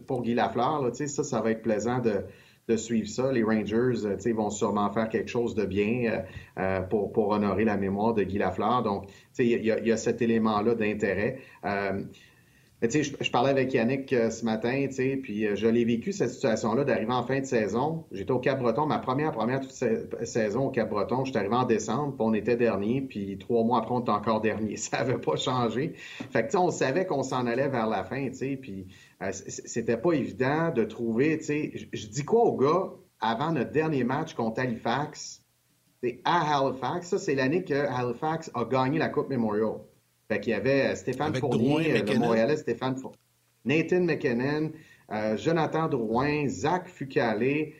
pour Guy Lafleur. tu sais, ça, ça va être plaisant de, de suivre ça. Les Rangers, tu sais, vont sûrement faire quelque chose de bien euh, euh, pour, pour honorer la mémoire de Guy Lafleur. Donc, tu sais, il y, y, a cet élément-là d'intérêt. Euh, je, je, parlais avec Yannick euh, ce matin, puis euh, je l'ai vécu, cette situation-là, d'arriver en fin de saison. J'étais au Cap-Breton, ma première, première saison au Cap-Breton, j'étais arrivé en décembre, puis on était dernier, puis trois mois après, on était encore dernier. Ça n'avait pas changé. Fait que, on savait qu'on s'en allait vers la fin, puis euh, c'était pas évident de trouver, je dis quoi aux gars avant notre dernier match contre Halifax? C'est à Halifax, ça c'est l'année que Halifax a gagné la Coupe Memorial. Fait qu'il y avait euh, Stéphane Fournier, euh, le Montréalais Stéphane Fournier, Nathan McKinnon, euh, Jonathan Drouin, Zach Fucalé,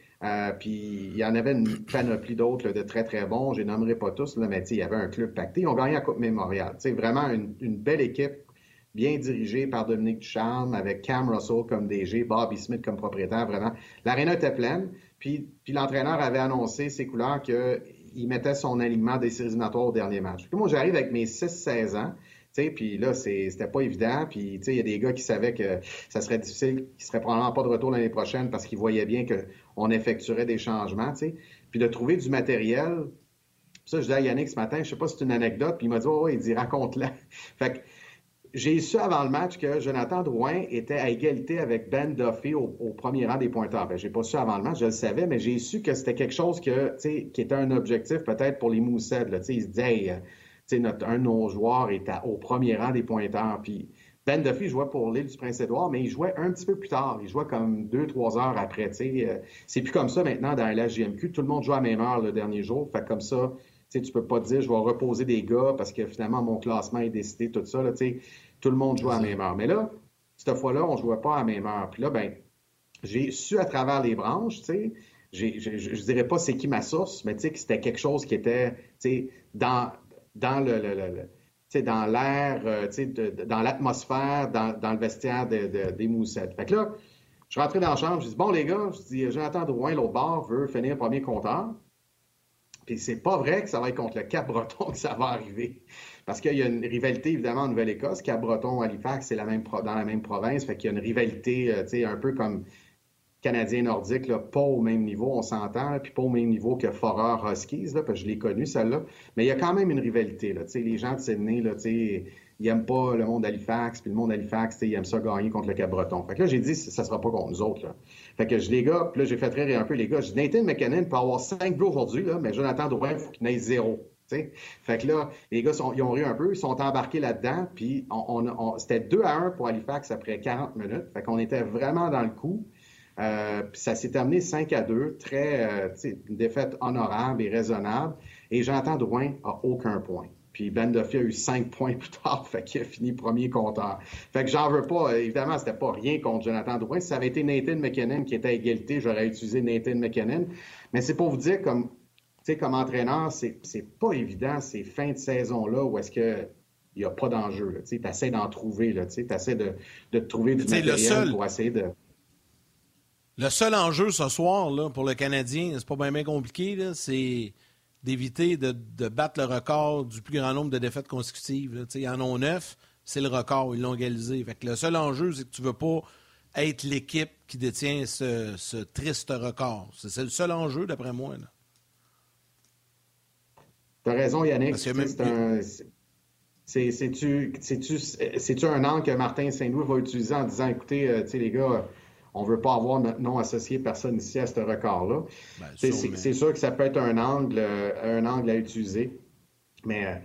puis il y en avait une panoplie d'autres de très, très bons. Je les nommerai pas tous, là, mais il y avait un club pacté. Ils ont gagné la Coupe Mémorial. C'est vraiment une, belle équipe, bien dirigée par Dominique Ducharme, avec Cam Russell comme DG, Bobby Smith comme propriétaire, vraiment. L'aréna était pleine. Puis, puis l'entraîneur avait annoncé ses couleurs qu'il mettait son alignement des séries éliminatoires au dernier match. Puis moi, j'arrive avec mes 6-16 ans puis là, c'était pas évident. Puis il y a des gars qui savaient que ça serait difficile, qui seraient probablement pas de retour l'année prochaine parce qu'ils voyaient bien qu'on effectuerait des changements. Puis de trouver du matériel. Ça, je dis à Yannick ce matin, je sais pas si c'est une anecdote, puis il m'a dit, il dit, raconte-la. fait que j'ai su avant le match que Jonathan Drouin était à égalité avec Ben Duffy au, premier rang des pointeurs. Ben, j'ai pas su avant le match, je le savais, mais j'ai su que c'était quelque chose qui était un objectif peut-être pour les Moussettes. Là. Ils se disaient, un de nos joueurs est au premier rang des pointeurs. Puis Ben Duffy jouait pour l'île du Prince-Édouard, mais il jouait un petit peu plus tard. Il jouait comme deux, trois heures après. Euh, c'est plus comme ça maintenant dans la GMQ. Tout le monde joue à même heure le dernier jour. Fait comme ça, tu ne peux pas te dire je vais reposer des gars parce que finalement mon classement est décidé, tout ça. Là, tout le monde joue à même heure. Mais là, cette fois-là, on ne jouait pas à même heure. Puis là, ben, j'ai su à travers les branches, tu sais, je ne dirais pas c'est qui ma source, mais tu sais que c'était quelque chose qui était dans, dans le, dans l'air, euh, dans l'atmosphère, dans, dans, le vestiaire des moussettes. Fait que là, je rentrais dans la chambre, je dis Bon, les gars, je dis Jonathan Drouin, l'autre bord, veut finir premier compteur. Puis c'est pas vrai que ça va être contre le Cap-Breton que ça va arriver. Parce qu'il y a une rivalité, évidemment, en Nouvelle-Écosse. Cap-Breton, Halifax, c'est la même dans la même province. Fait qu'il y a une rivalité, euh, tu sais, un peu comme Canadien nordique, là, pas au même niveau, on s'entend, puis pas au même niveau que Forer Huskies, là, parce que je l'ai connu, celle-là. Mais il y a quand même une rivalité. Là, les gens de Sydney, là, ils n'aiment pas le monde d'Halifax, puis le monde d'Halifax, ils aiment ça gagner contre le Cap-Breton. Fait que là, j'ai dit, ça sera pas contre nous autres. Là. Fait que je, les gars, puis là, j'ai fait rire un peu les gars. Je dis, Nathan McKinnon peut avoir cinq buts aujourd'hui, là, mais Jonathan Drouin, il faut qu'il n'ait zéro. Fait que là, les gars, ils ont ri un peu, ils sont embarqués là-dedans, puis on, c'était 2 à 1 pour Halifax après 40 minutes. Fait qu'on était vraiment dans le coup. Euh, ça s'est terminé 5 à 2, très, euh, une défaite honorable et raisonnable. Et Jonathan Drouin a aucun point. Puis Ben Duffy a eu 5 points plus tard, fait qu'il a fini premier compteur. Fait que j'en veux pas. Évidemment, c'était pas rien contre Jonathan Drouin. Si ça avait été Nathan McKinnon qui était à égalité, j'aurais utilisé Nathan McKinnon. Mais c'est pour vous dire, comme, comme entraîneur, c'est, pas évident ces fins de saison-là où est-ce que il n'y a pas d'enjeu. Tu essaies d'en trouver. Tu essaies de, de trouver du matériel pour essayer de... Le seul enjeu ce soir là, pour le Canadien, c'est pas bien, compliqué, c'est d'éviter de, battre le record du plus grand nombre de défaites consécutives. Ils en ont neuf, c'est le record, ils l'ont égalisé. Fait que le seul enjeu, c'est que tu ne veux pas être l'équipe qui détient ce, triste record. C'est le seul enjeu, d'après moi. Tu as raison, Yannick. C'est-tu un angle que Martin Saint-Louis va utiliser en disant écoutez, euh, les gars, on ne veut pas avoir notre nom associé personne ici à ce record-là. Ben, c'est sûr que ça peut être un angle, euh, un angle à utiliser. Mais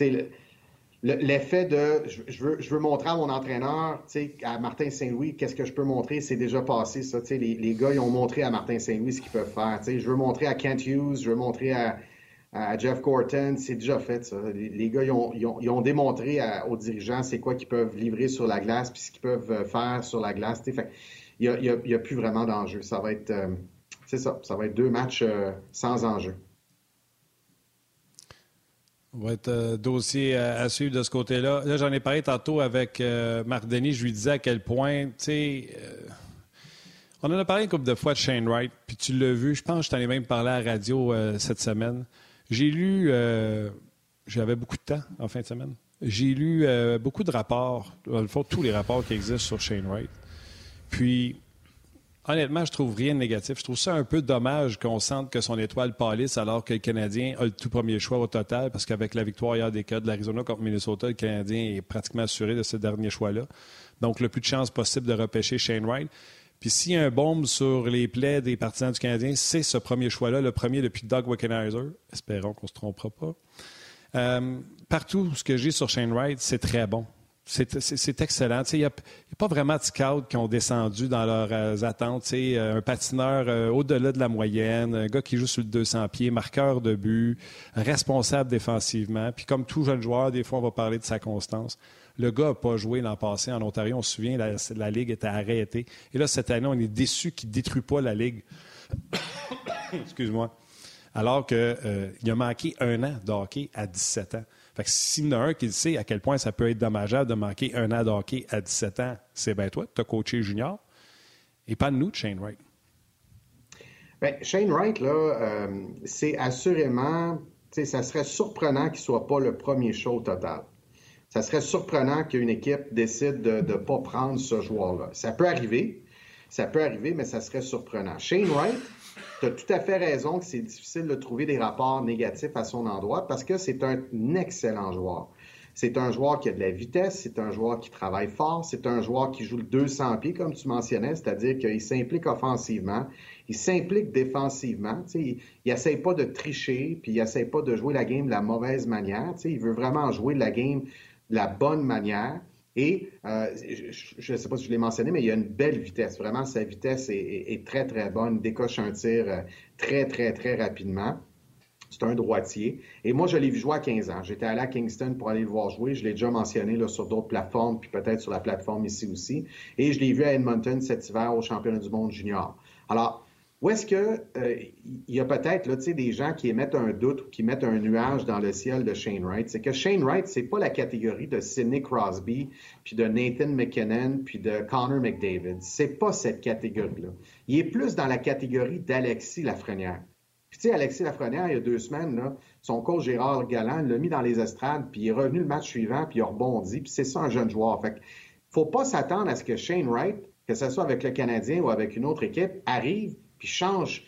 euh, l'effet de je, veux, je veux montrer à mon entraîneur, à Martin Saint-Louis, qu'est-ce que je peux montrer, c'est déjà passé, ça. Les, les gars, ils ont montré à Martin Saint-Louis ce qu'ils peuvent faire. Je veux montrer à Kent Hughes, je veux montrer à, Jeff Gorton, c'est déjà fait, ça. Les, gars, ils ont, ils ont, démontré aux dirigeants c'est quoi qu'ils peuvent livrer sur la glace, puis ce qu'ils peuvent euh, faire sur la glace. Fait, il n'y a, plus vraiment d'enjeu. Ça va être, euh, c'est ça, ça va être deux matchs euh, sans enjeu. Va être euh, dossier à, suivre de ce côté-là. Là, j'en ai parlé tantôt avec Marc Denis. Je lui disais à quel point, tu sais, on en a parlé une couple de fois de Shane Wright, puis tu l'as vu. Je pense que je t'en ai même parlé à la radio cette semaine. J'ai lu, j'avais beaucoup de temps en fin de semaine. J'ai lu beaucoup de rapports, dans le fond, tous les rapports qui existent sur Shane Wright. Puis, Honnêtement, je trouve rien de négatif. Je trouve ça un peu dommage qu'on sente que son étoile pâlisse alors que le Canadien a le tout premier choix au total, parce qu'avec la victoire hier des cas de l'Arizona contre Minnesota, le Canadien est pratiquement assuré de ce dernier choix-là. Donc, le plus de chances possible de repêcher Shane Wright. Puis s'il y a un bombe sur les plaies des partisans du Canadien, c'est ce premier choix-là, le premier depuis Doug Wickenheiser. Espérons qu'on ne se trompera pas. Euh, partout ce que j'ai sur Shane Wright, c'est très bon. C'est excellent. Il n'y a, pas vraiment de scouts qui ont descendu dans leurs euh, attentes. Euh, un patineur au-delà de la moyenne, un gars qui joue sur le 200 pieds, marqueur de but, responsable défensivement. Puis comme tout jeune joueur, des fois, on va parler de sa constance. Le gars n'a pas joué l'an passé en Ontario. On se souvient, la, Ligue était arrêtée. Et là, cette année, on est déçu qu'il ne détruit pas la Ligue. Excuse-moi. Alors qu'il euh, a manqué un an de hockey à 17 ans. Fait que s'il y en a un qui sait à quel point ça peut être dommageable de manquer un an de hockey à 17 ans, c'est bien toi, tu as coaché junior. Et pas nous Shane Wright. Bien, Shane Wright, là, euh, c'est assurément, ça serait surprenant qu'il ne soit pas le premier show total ça serait surprenant qu'une équipe décide de ne pas prendre ce joueur-là. Ça peut arriver, ça peut arriver, mais ça serait surprenant. Shane Wright, tu as tout à fait raison que c'est difficile de trouver des rapports négatifs à son endroit parce que c'est un excellent joueur. C'est un joueur qui a de la vitesse, c'est un joueur qui travaille fort, c'est un joueur qui joue le 200 pieds, comme tu mentionnais, c'est-à-dire qu'il s'implique offensivement, il s'implique défensivement, il n'essaie pas de tricher, puis il n'essaie pas de jouer la game de la mauvaise manière, il veut vraiment jouer la game la bonne manière. Et euh, je ne sais pas si je l'ai mentionné, mais il a une belle vitesse. Vraiment, sa vitesse est, très, très bonne. Il décoche un tir euh, très, très, très rapidement. C'est un droitier. Et moi, je l'ai vu jouer à 15 ans. J'étais allé à Kingston pour aller le voir jouer. Je l'ai déjà mentionné là, sur d'autres plateformes, puis peut-être sur la plateforme ici aussi. Et je l'ai vu à Edmonton cet hiver au championnat du monde junior. Alors, ou est-ce qu'il euh, y a peut-être là, des gens qui émettent un doute ou qui mettent un nuage dans le ciel de Shane Wright? C'est que Shane Wright, c'est pas la catégorie de Sidney Crosby, puis de Nathan McKinnon, puis de Connor McDavid. C'est pas cette catégorie-là. Il est plus dans la catégorie d'Alexis Lafrenière. Puis tu sais, Alexis Lafrenière, il y a deux semaines, là, son coach Gérard Galland l'a mis dans les estrades, puis il est revenu le match suivant, puis il a rebondi, puis c'est ça un jeune joueur. Fait faut pas s'attendre à ce que Shane Wright, que ce soit avec le Canadien ou avec une autre équipe, arrive puis change,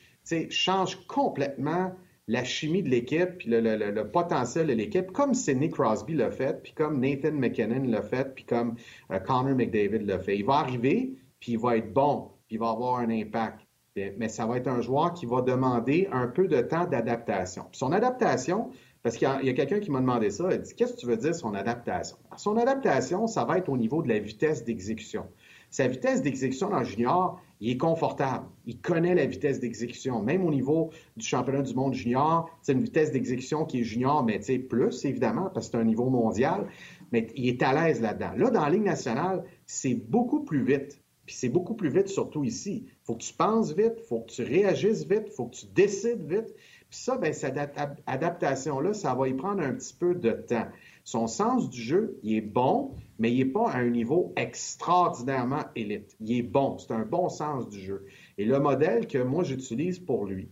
change complètement la chimie de l'équipe, puis le, potentiel de l'équipe, comme Sidney Crosby l'a fait, puis comme Nathan McKinnon l'a fait, puis comme euh, Connor McDavid l'a fait. Il va arriver, puis il va être bon, puis il va avoir un impact. Mais ça va être un joueur qui va demander un peu de temps d'adaptation. Son adaptation, parce qu'il y a, quelqu'un qui m'a demandé ça, il dit Qu'est-ce que tu veux dire son adaptation Son adaptation, ça va être au niveau de la vitesse d'exécution. Sa vitesse d'exécution dans junior, il est confortable. Il connaît la vitesse d'exécution. Même au niveau du championnat du monde junior, c'est une vitesse d'exécution qui est junior, mais plus, évidemment, parce que c'est un niveau mondial. Mais il est à l'aise là-dedans. Là, dans la Ligue nationale, c'est beaucoup plus vite. Puis c'est beaucoup plus vite, surtout ici. Il faut que tu penses vite, il faut que tu réagisses vite, il faut que tu décides vite. Puis ça, ben, cette adaptation-là, ça va y prendre un petit peu de temps. Son sens du jeu, il est bon, mais il n'est pas à un niveau extraordinairement élite. Il est bon, c'est un bon sens du jeu. Et le modèle que moi j'utilise pour lui,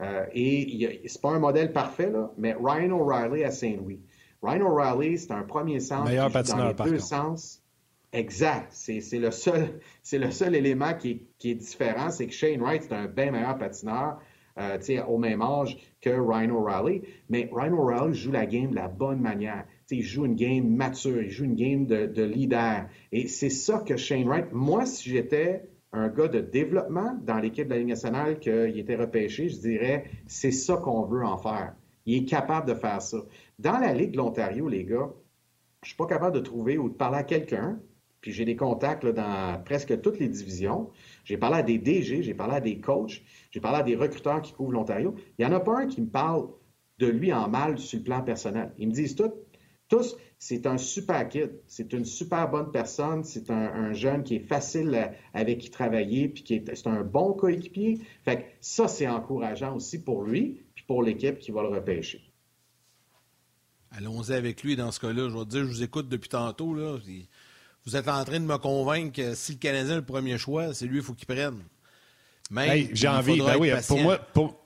euh, et c'est pas un modèle parfait, là, mais Ryan O'Reilly à Saint-Louis. Ryan O'Reilly, c'est un premier sens Meilleur qui dans les deux sens. Exact. C'est le seul, c'est le seul élément qui est, qui est différent, c'est que Shane Wright c'est un bien meilleur patineur. Euh, au même âge que Ryan O'Reilly. Mais Ryan O'Reilly joue la game de la bonne manière il joue une game mature, il joue une game de, leader. Et c'est ça que Shane Wright, moi, si j'étais un gars de développement dans l'équipe de la Ligue nationale, qu'il était repêché, je dirais, c'est ça qu'on veut en faire. Il est capable de faire ça. Dans la Ligue de l'Ontario, les gars, je suis pas capable de trouver ou de parler à quelqu'un, puis j'ai des contacts dans presque toutes les divisions. J'ai parlé à des DG, j'ai parlé à des coachs, j'ai parlé à des recruteurs qui couvrent l'Ontario. Il n'y en a pas un qui me parle de lui en mal sur le plan personnel. Ils me disent tout, tous, c'est un super kid. C'est une super bonne personne. C'est un, jeune qui est facile avec qui travailler, puis qui est, c'est un bon coéquipier. Fait que ça, c'est encourageant aussi pour lui, puis pour l'équipe qui va le repêcher. Allons-y avec lui dans ce cas-là. Je vais te dire, je vous écoute depuis tantôt. Là. Vous êtes en train de me convaincre que si le Canadien est le premier choix, c'est lui qu'il faut qu'il prenne. Mais j'ai envie. Ben oui, pour moi, pour,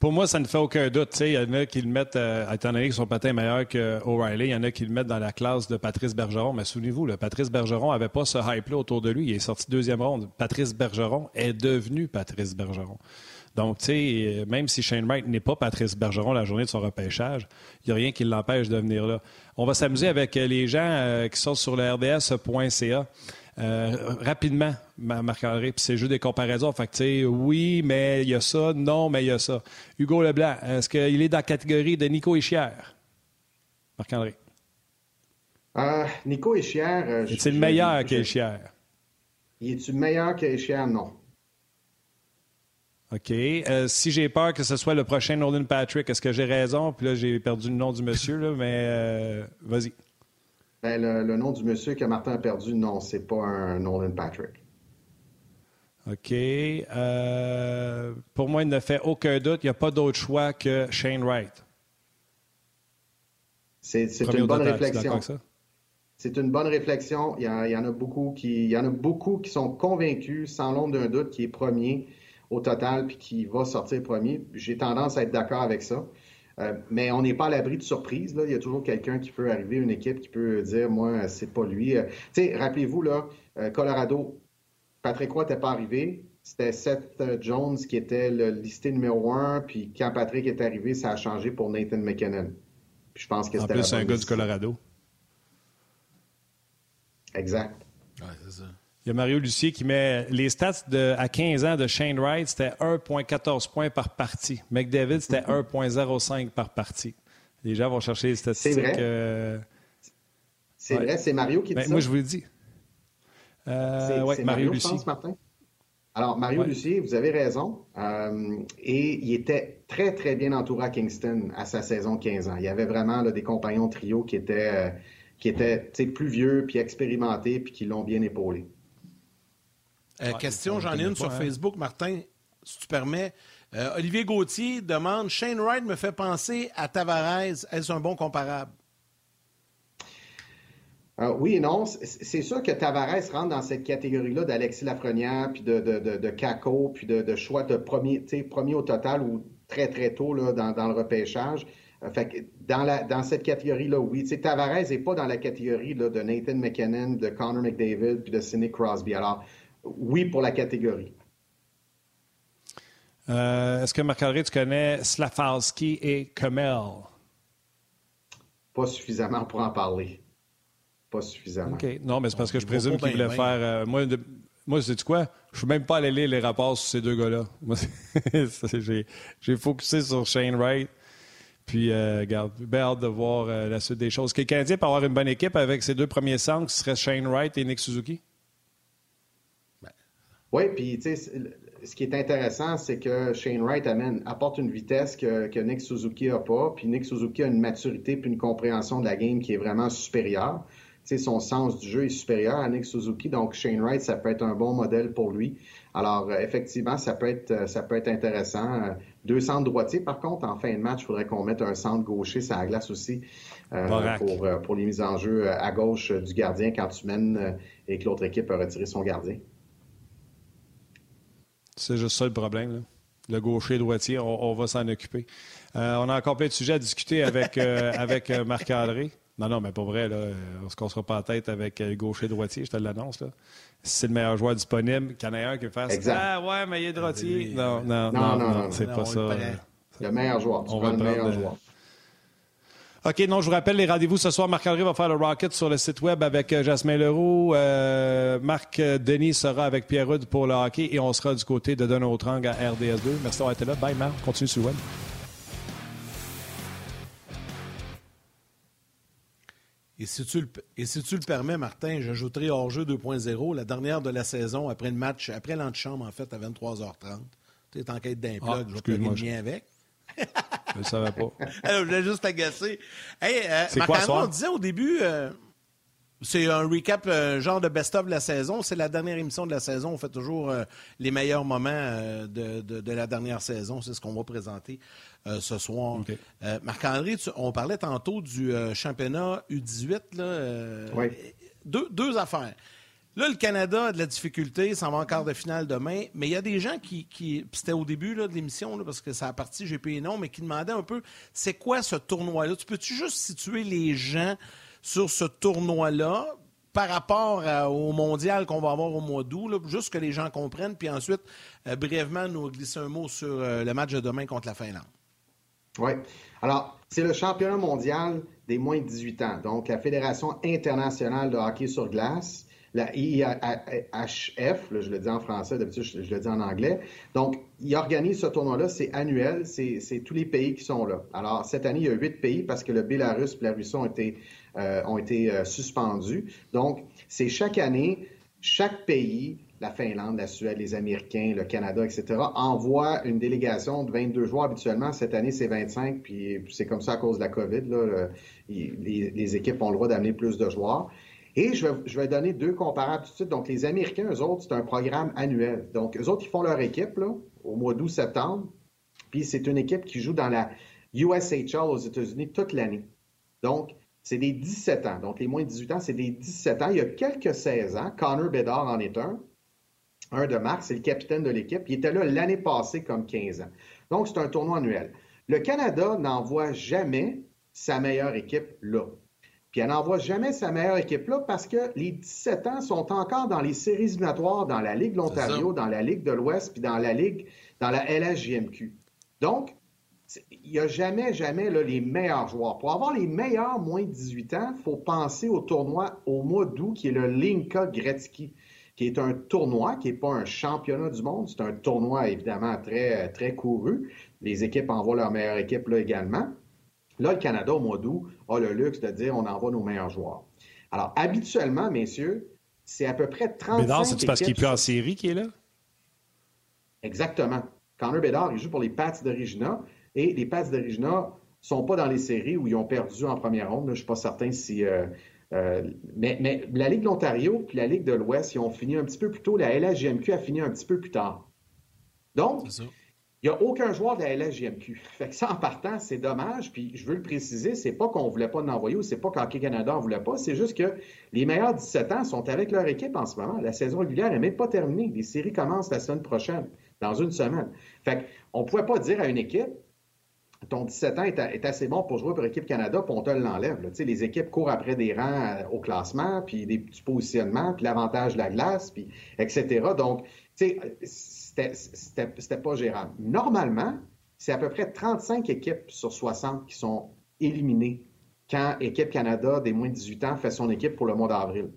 Pour moi, ça ne fait aucun doute. Il y en a qui le mettent, euh, étant donné que son patin est meilleur qu'O'Reilly, il y en a qui le mettent dans la classe de Patrice Bergeron. Mais souvenez-vous, le Patrice Bergeron n'avait pas ce hype-là autour de lui. Il est sorti deuxième ronde. Patrice Bergeron est devenu Patrice Bergeron. Donc, tu sais, même si Shane Wright n'est pas Patrice Bergeron la journée de son repêchage, il n'y a rien qui l'empêche de venir là. On va s'amuser avec les gens euh, qui sont sur le rds.ca. Euh, rapidement, Marc-André, puis c'est juste des comparaisons. Fait que, oui, mais il y a ça, non, mais il y a ça. Hugo Leblanc, est-ce qu'il est dans la catégorie de Nico Ischière? Marc-André. Euh, Nico Ischière. Euh, est-il meilleur qu'Ischière? Il est-tu meilleur? Non. OK. Euh, si j'ai peur que ce soit le prochain Nolan Patrick, est-ce que j'ai raison? Puis là, j'ai perdu le nom du monsieur, là, mais vas-y. Ben, le, nom du monsieur que Martin a perdu, non, c'est pas un Nolan Patrick. OK. Euh, pour moi, il ne fait aucun doute. Il n'y a pas d'autre choix que Shane Wright. C'est une bonne réflexion. C'est une bonne réflexion. Il y, en a beaucoup qui, il y en a beaucoup qui sont convaincus, sans l'ombre d'un doute, qu'il est premier au total puis qui va sortir premier. J'ai tendance à être d'accord avec ça. Euh, mais on n'est pas à l'abri de surprise. Là. Il y a toujours quelqu'un qui peut arriver, une équipe qui peut dire Moi, c'est pas lui. Euh, rappelez-vous, là, euh, Colorado, Patrick Roy n'était pas arrivé. C'était Seth Jones qui était le listé numéro un. Puis quand Patrick est arrivé, ça a changé pour Nathan McKinnon. Puis je pense que c'était. En plus, c'est un gars du Colorado. Exact. Ouais, c'est ça. Il y a Mario Lucier qui met les stats de, à 15 ans de Shane Wright, c'était 1,14 points par partie. McDavid, c'était 1,05 par partie. Les gens vont chercher les statistiques. C'est vrai. Euh, c'est vrai, c'est Mario qui dit ben, ça? Moi, je vous le dis. Euh, c'est Mario, Lucier. Martin? Alors, Mario Lucier, vous avez raison. Euh, et il était très, très bien entouré à Kingston à sa saison 15 ans. Il y avait vraiment des compagnons trio qui étaient, qui étaient plus vieux, puis expérimentés, puis qui l'ont bien épaulé. Euh, question, j'en ai une sur hein. Facebook, Martin, si tu permets. Euh, Olivier Gauthier demande Shane Wright me fait penser à Tavares. Est-ce un bon comparable? Euh, oui et non. C'est sûr que Tavares rentre dans cette catégorie-là d'Alexis Lafrenière, puis de, de, Kako, puis de, choix de premier, premier au total ou très, très tôt là, dans, le repêchage. fait dans, la, dans cette catégorie-là, oui. Tavares n'est pas dans la catégorie là, de Nathan McKinnon, de Connor McDavid, puis de Sidney Crosby. Alors, oui pour la catégorie. Euh, est-ce que Marc-André, tu connais Slafowski et Kamel? Pas suffisamment pour en parler. Pas suffisamment. OK. Non, mais c'est parce que je présume qu'il voulait faire. Euh, moi, de, moi sais-tu quoi? Je ne suis même pas allé lire les rapports sur ces deux gars-là. j'ai focusé sur Shane Wright. Puis, euh, regarde, bien hâte de voir la suite des choses. Est-ce que le Canadien peut avoir une bonne équipe avec ses deux premiers centres, ce serait Shane Wright et Nick Suzuki? Oui, puis tu sais, ce qui est intéressant, c'est que Shane Wright amène, apporte une vitesse que, que Nick Suzuki n'a pas, puis Nick Suzuki a une maturité puis une compréhension de la game qui est vraiment supérieure. Tu sais, son sens du jeu est supérieur à Nick Suzuki, donc Shane Wright, ça peut être un bon modèle pour lui. Alors, euh, effectivement, ça peut être, euh, ça peut être intéressant. Euh, deux centres droitiers, par contre, en fin de match, il faudrait qu'on mette un centre gaucher, ça glace aussi, pour, pour les mises en jeu à gauche du gardien quand tu mènes et que l'autre équipe a retiré son gardien. C'est juste ça le problème. Le gaucher droitier, on, va s'en occuper. Euh, on a encore plein de sujets à discuter avec, euh, avec euh, Marc-André. Non, non, mais pas vrai. Là, on se cassera pas la tête avec le gaucher droitier, je te l'annonce. Si c'est le meilleur joueur disponible, qu'il y en ait un qui fasse Ah ouais, mais il est droitier. Non, non, non, non, c'est pas ça. Le meilleur joueur. on va le meilleur joueur. OK, non, je vous rappelle les rendez-vous ce soir. Marc-André va faire le Rocket sur le site web avec euh, Jasmin Leroux. Euh, Marc Denis sera avec Pierre Rudd pour le hockey et on sera du côté de Donotrang à RDS2. Merci d'avoir été là. Bye, Marc. Continue sur le web. Et si, tu le, et si tu le permets, Martin, j'ajouterai hors-jeu 2.0, la dernière de la saison, après le match, après l'antichambre, en fait, à 23h30. Tu es en quête d'un plug, ah, je vais te avec. Je ne savais pas. Alors, je voulais juste agacer. Hey, euh, marc on disait au début, euh, c'est un recap, euh, genre de best-of de la saison. C'est la dernière émission de la saison. On fait toujours euh, les meilleurs moments de, de, la dernière saison. C'est ce qu'on va présenter ce soir. Marc-André, on parlait tantôt du championnat U18. Là, oui. deux, deux affaires. Là, le Canada a de la difficulté, ça va en quart de finale demain, mais il y a des gens qui, qui c'était au début de l'émission, parce que ça a parti GP non, mais qui demandaient un peu, c'est quoi ce tournoi-là? Tu peux-tu juste situer les gens sur ce tournoi-là par rapport au mondial qu'on va avoir au mois d'août, juste que les gens comprennent, puis ensuite, euh, brièvement, nous glisser un mot sur euh, le match de demain contre la Finlande. Oui. Alors, c'est le championnat mondial des moins de 18 ans, donc la Fédération internationale de hockey sur glace la IHF, je le dis en français, d'habitude je, le dis en anglais. Donc, il organise ce tournoi-là, c'est annuel, c'est tous les pays qui sont là. Alors, cette année, il y a huit pays parce que le Bélarus et la Russie ont été, euh, ont été euh, suspendus. Donc, c'est chaque année, chaque pays, la Finlande, la Suède, les Américains, le Canada, etc., envoie une délégation de 22 joueurs habituellement. Cette année, c'est 25, puis c'est comme ça à cause de la COVID. Les équipes ont le droit d'amener plus de joueurs. Et je vais, donner deux comparables tout de suite. Donc, les Américains, eux autres, c'est un programme annuel. Donc, eux autres, ils font leur équipe là, au mois d'août-septembre. Puis, c'est une équipe qui joue dans la USHL aux États-Unis toute l'année. Donc, c'est des 17 ans. Donc, les moins de 18 ans, c'est des 17 ans. Il y a quelques 16 ans, Connor Bedard en est un. Un de mars, c'est le capitaine de l'équipe. Il était là l'année passée comme 15 ans. Donc, c'est un tournoi annuel. Le Canada n'envoie jamais sa meilleure équipe là. Puis elle n'envoie jamais sa meilleure équipe là parce que les 17 ans sont encore dans les séries éliminatoires dans la Ligue de l'Ontario, dans la Ligue de l'Ouest, puis dans la Ligue, dans la LHJMQ. Donc, il n'y a jamais, jamais les meilleurs joueurs. Pour avoir les meilleurs moins de 18 ans, il faut penser au tournoi au mois d'août qui est le Linka Gretzky, qui est un tournoi qui n'est pas un championnat du monde. C'est un tournoi évidemment très, très couru. Les équipes envoient leur meilleure équipe là également. Là, le Canada, au mois d'août, a le luxe de dire on envoie nos meilleurs joueurs. Alors, habituellement, messieurs, c'est à peu près 35 Bédard, c'est parce qu'il est plus en série qui est là? Exactement. Connor Bédard, il joue pour les Pats de Regina. Et les Pats ne sont pas dans les séries où ils ont perdu en première ronde. je ne suis pas certain si... Euh, euh, mais, mais, la Ligue de l'Ontario puis la Ligue de l'Ouest, ils ont fini un petit peu plus tôt. La LHGMQ a fini un petit peu plus tard. Donc, il n'y a aucun joueur de la LSJMQ. Fait que ça, en partant, c'est dommage. Puis je veux le préciser, c'est pas qu'on voulait pas l'envoyer ou c'est pas qu'Hockey Canada en voulait pas. C'est juste que les meilleurs 17 ans sont avec leur équipe en ce moment. La saison régulière n'est même pas terminée. Les séries commencent la semaine prochaine, dans une semaine. Fait qu'on ne pouvait pas dire à une équipe, ton 17 ans est, assez bon pour jouer pour l'équipe Canada, puis on te l'enlève. Les équipes courent après des rangs euh, au classement, puis des petits positionnements, puis l'avantage de la glace, puis etc. Donc, tu sais, c'était pas gérable. Normalement, c'est à peu près 35 équipes sur 60 qui sont éliminées quand Équipe Canada des moins de 18 ans fait son équipe pour le mois d'avril.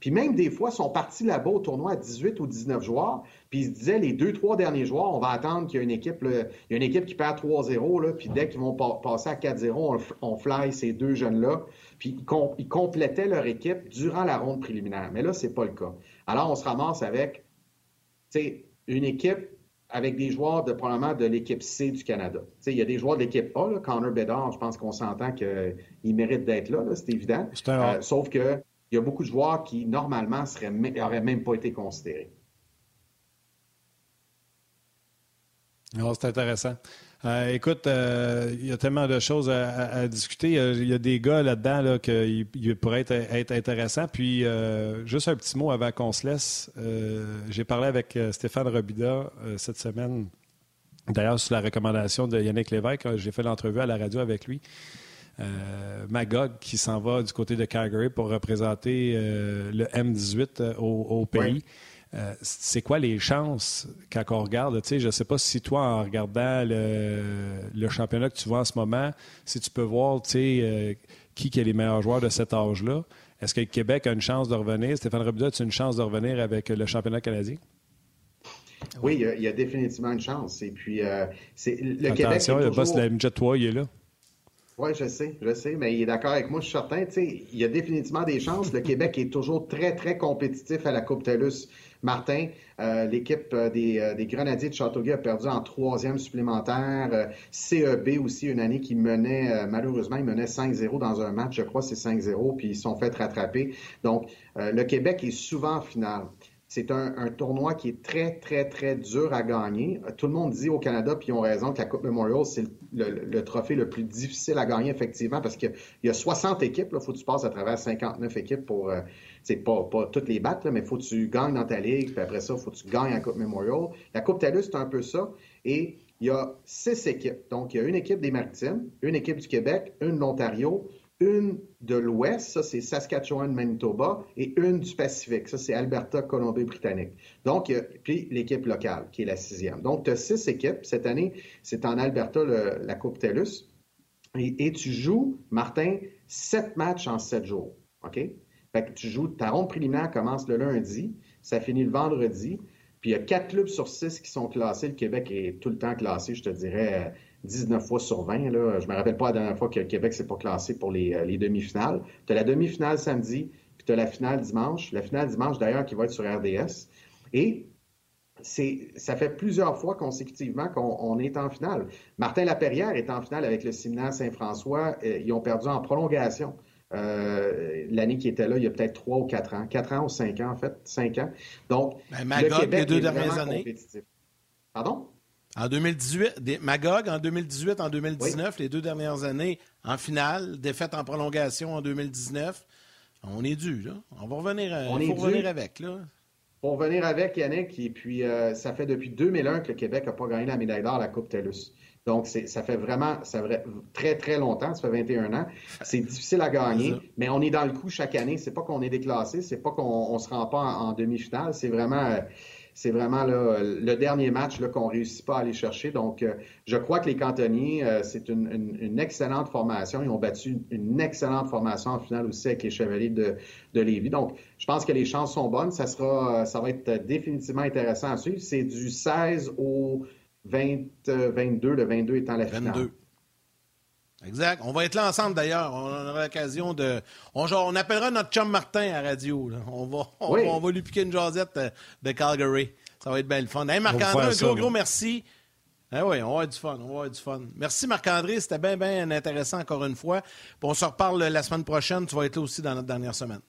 Puis même des fois, ils sont partis là-bas au tournoi à 18 ou 19 joueurs, puis ils se disaient, les deux, trois derniers joueurs, on va attendre qu'il y ait une équipe, il y a une équipe qui perd 3-0, puis dès qu'ils vont passer à 4-0, on, fly ces deux jeunes-là, puis ils, complétaient leur équipe durant la ronde préliminaire. Mais là, c'est pas le cas. Alors, on se ramasse avec, tu une équipe avec des joueurs de probablement de l'équipe C du Canada. il y a des joueurs de l'équipe A, là, Connor Bedard, je pense qu'on s'entend qu'il mérite d'être là, c'est évident. Euh, sauf qu'il y a beaucoup de joueurs qui, normalement, n'auraient même pas été considérés. c'est intéressant. Euh, écoute, euh, il y a tellement de choses à, discuter. Il y, a, des gars là-dedans là, qui pourraient être, être intéressants. Puis, euh, juste un petit mot avant qu'on se laisse. J'ai parlé avec Stéphane Robida cette semaine. D'ailleurs, sur la recommandation de Yannick Lévesque, j'ai fait l'entrevue à la radio avec lui. Magog qui s'en va du côté de Calgary pour représenter le M18 au, pays. Euh, c'est quoi les chances quand on regarde? Je ne sais pas si toi, en regardant le, championnat que tu vois en ce moment, si tu peux voir euh, qui, qui est les meilleurs joueurs de cet âge-là. Est-ce que le Québec a une chance de revenir? Stéphane Robida, as-tu une chance de revenir avec le championnat canadien? Oui, il y, a, définitivement une chance. Et puis, euh, c'est le Attention, Québec. le boss de la MJ 3, il est là. Oui, je sais, je sais, mais il est d'accord avec moi, je suis certain. Il y a définitivement des chances. Le Québec est toujours très, très compétitif à la Coupe TELUS. Martin, euh, l'équipe euh, euh, des, Grenadiers de Châteauguay a perdu en troisième supplémentaire. CEB aussi, une année qui menait, malheureusement, il menait 5-0 dans un match, je crois, c'est 5-0, puis ils sont fait rattraper. Donc, le Québec est souvent en finale. C'est un, tournoi qui est très, très, très dur à gagner. Tout le monde dit au Canada, puis ils ont raison, que la Coupe Memorial, c'est le, trophée le plus difficile à gagner, effectivement, parce qu'il y a 60 équipes. Il faut que tu passes à travers 59 équipes pour. Euh, c'est pas, toutes les battre, mais il faut que tu gagnes dans ta ligue. Puis après ça, il faut que tu gagnes la Coupe Memorial. La Coupe TELUS, c'est un peu ça. Et il y a six équipes. Donc, il y a une équipe des Maritimes, une équipe du Québec, une de l'Ontario, une de l'Ouest, ça c'est Saskatchewan, Manitoba, et une du Pacifique, ça c'est Alberta, Colombie-Britannique. Donc, puis l'équipe locale, qui est la sixième. Donc, tu as six équipes. Cette année, c'est en Alberta la Coupe TELUS. Et, tu joues, Martin, sept matchs en sept jours. OK? Fait que tu joues, ta ronde préliminaire commence le lundi, ça finit le vendredi. Puis il y a quatre clubs sur six qui sont classés. Le Québec est tout le temps classé, je te dirais, 19 fois sur 20. Là. Je me rappelle pas la dernière fois que Québec s'est pas classé pour les, euh, demi-finales. Tu as la demi-finale samedi, puis tu as la finale dimanche. La finale dimanche, d'ailleurs, qui va être sur RDS. Et ça fait plusieurs fois consécutivement qu'on est en finale. Martin Laperrière est en finale avec le Séminaire Saint-François. Ils ont perdu en prolongation. Euh, l'année qui était là, il y a peut-être trois ou quatre ans. Quatre ans ou cinq ans, en fait. Cinq ans. Donc, ben, le Québec les deux dernières années. Pardon? En 2018, Magog en 2018, en 2019, les deux dernières années en finale, défaite en prolongation en 2019. On est dû, là. On va revenir, euh, On faut revenir avec, là. Pour revenir avec, Yannick, et puis euh, ça fait depuis 2001 que le Québec n'a pas gagné la médaille d'or à la Coupe TELUS. Donc, ça fait vraiment ça fait très, très longtemps, ça fait 21 ans. C'est difficile à gagner, mais on est dans le coup chaque année. C'est pas qu'on est déclassé, c'est pas qu'on ne se rend pas en, demi-finale. C'est vraiment... Euh, c'est vraiment le dernier match qu'on ne réussit pas à aller chercher. Donc, euh, je crois que les cantonniers, euh, c'est une, excellente formation. Ils ont battu une, excellente formation en finale aussi avec les Chevaliers de, de Lévis. Donc, je pense que les chances sont bonnes. Ça, sera, ça va être définitivement intéressant à suivre. C'est du 16 au 20, 22, le 22 étant la finale. 22. Exact. On va être là ensemble d'ailleurs. On aura l'occasion de. On, on, appellera notre chum Martin à radio. On, va, on, va, lui piquer une jasette euh, de Calgary. Ça va être bien le fun. Hey, Marc-André, un gros, gros merci. Ah oui, on va avoir du fun. On va avoir du fun. Merci Marc-André. C'était bien, bien intéressant encore une fois. on se reparle la semaine prochaine. Tu vas être là aussi dans notre dernière semaine.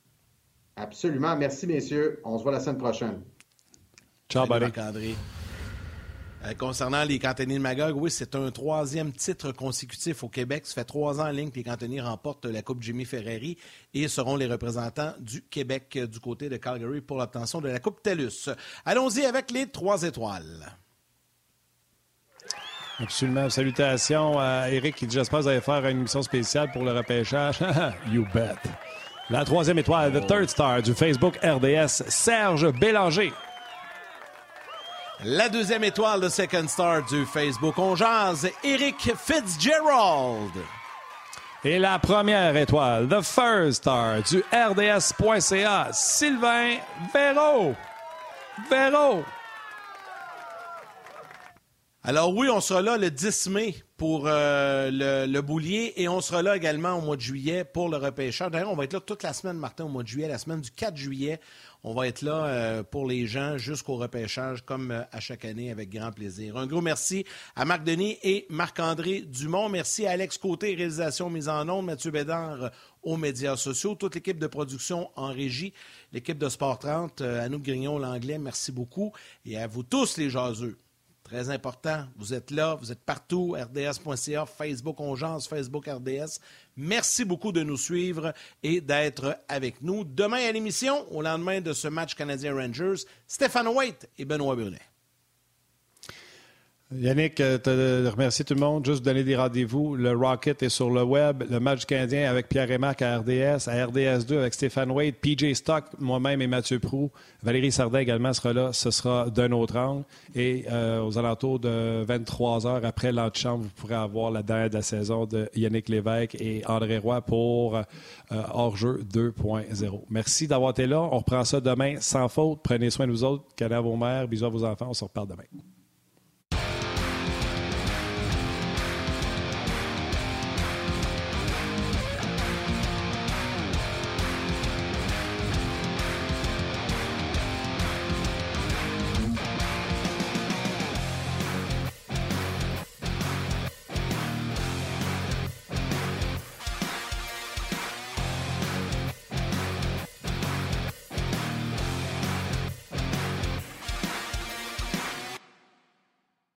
Absolument. Merci, messieurs. On se voit la semaine prochaine. Ciao, Marc-André. Euh, concernant les cantonniers de Magog, oui, c'est un troisième titre consécutif au Québec. Ça fait trois ans en ligne que les cantonniers remportent la Coupe Jimmy Ferrari et seront les représentants du Québec euh, du côté de Calgary pour l'obtention de la Coupe TELUS. Allons-y avec les trois étoiles. Absolument. Salutations à Eric qui dit J'espère que vous allez faire une émission spéciale pour le repêchage. you bet. La troisième étoile, The Third Star du Facebook RDS, Serge Bélanger. La deuxième étoile de Second Star du Facebook On jase, Eric Fitzgerald. Et la première étoile, The First Star du RDS.ca, Sylvain Véro. Véro. Alors oui, on sera là le 10 mai pour euh, le, boulier et on sera là également au mois de juillet pour le repêcheur. D'ailleurs, on va être là toute la semaine, Martin, au mois de juillet, la semaine du 4 juillet. On va être là euh, pour les gens jusqu'au repêchage, comme euh, à chaque année, avec grand plaisir. Un gros merci à Marc Denis et Marc-André Dumont. Merci à Alex Côté, réalisation mise en onde, Mathieu Bédard euh, aux médias sociaux, toute l'équipe de production en régie, l'équipe de Sport 30, Anouk Grignon, l'anglais, merci beaucoup. Et à vous tous, les jaseux. Très important, vous êtes là, vous êtes partout, rds.ca, Facebook Ongeance, Facebook RDS. Merci beaucoup de nous suivre et d'être avec nous. Demain à l'émission, au lendemain de ce match canadien Rangers, Stéphane White et Benoît Brunet. Yannick, euh, te remercier tout le monde. Juste donner des rendez-vous. Le Rocket est sur le web. Le match canadien avec Pierre et à RDS. À RDS2 avec Stéphane Wade, PJ Stock, moi-même et Mathieu Prou. Valérie Sardin également sera là. Ce sera d'un autre angle. Et euh, aux alentours de 23 heures après l'antichambre, vous pourrez avoir la dernière de la saison de Yannick Lévesque et André Roy pour euh, Hors-jeu 2.0. Merci d'avoir été là. On reprend ça demain sans faute. Prenez soin de vous autres. À vos mères. Bisous à vos enfants. On se reparle demain.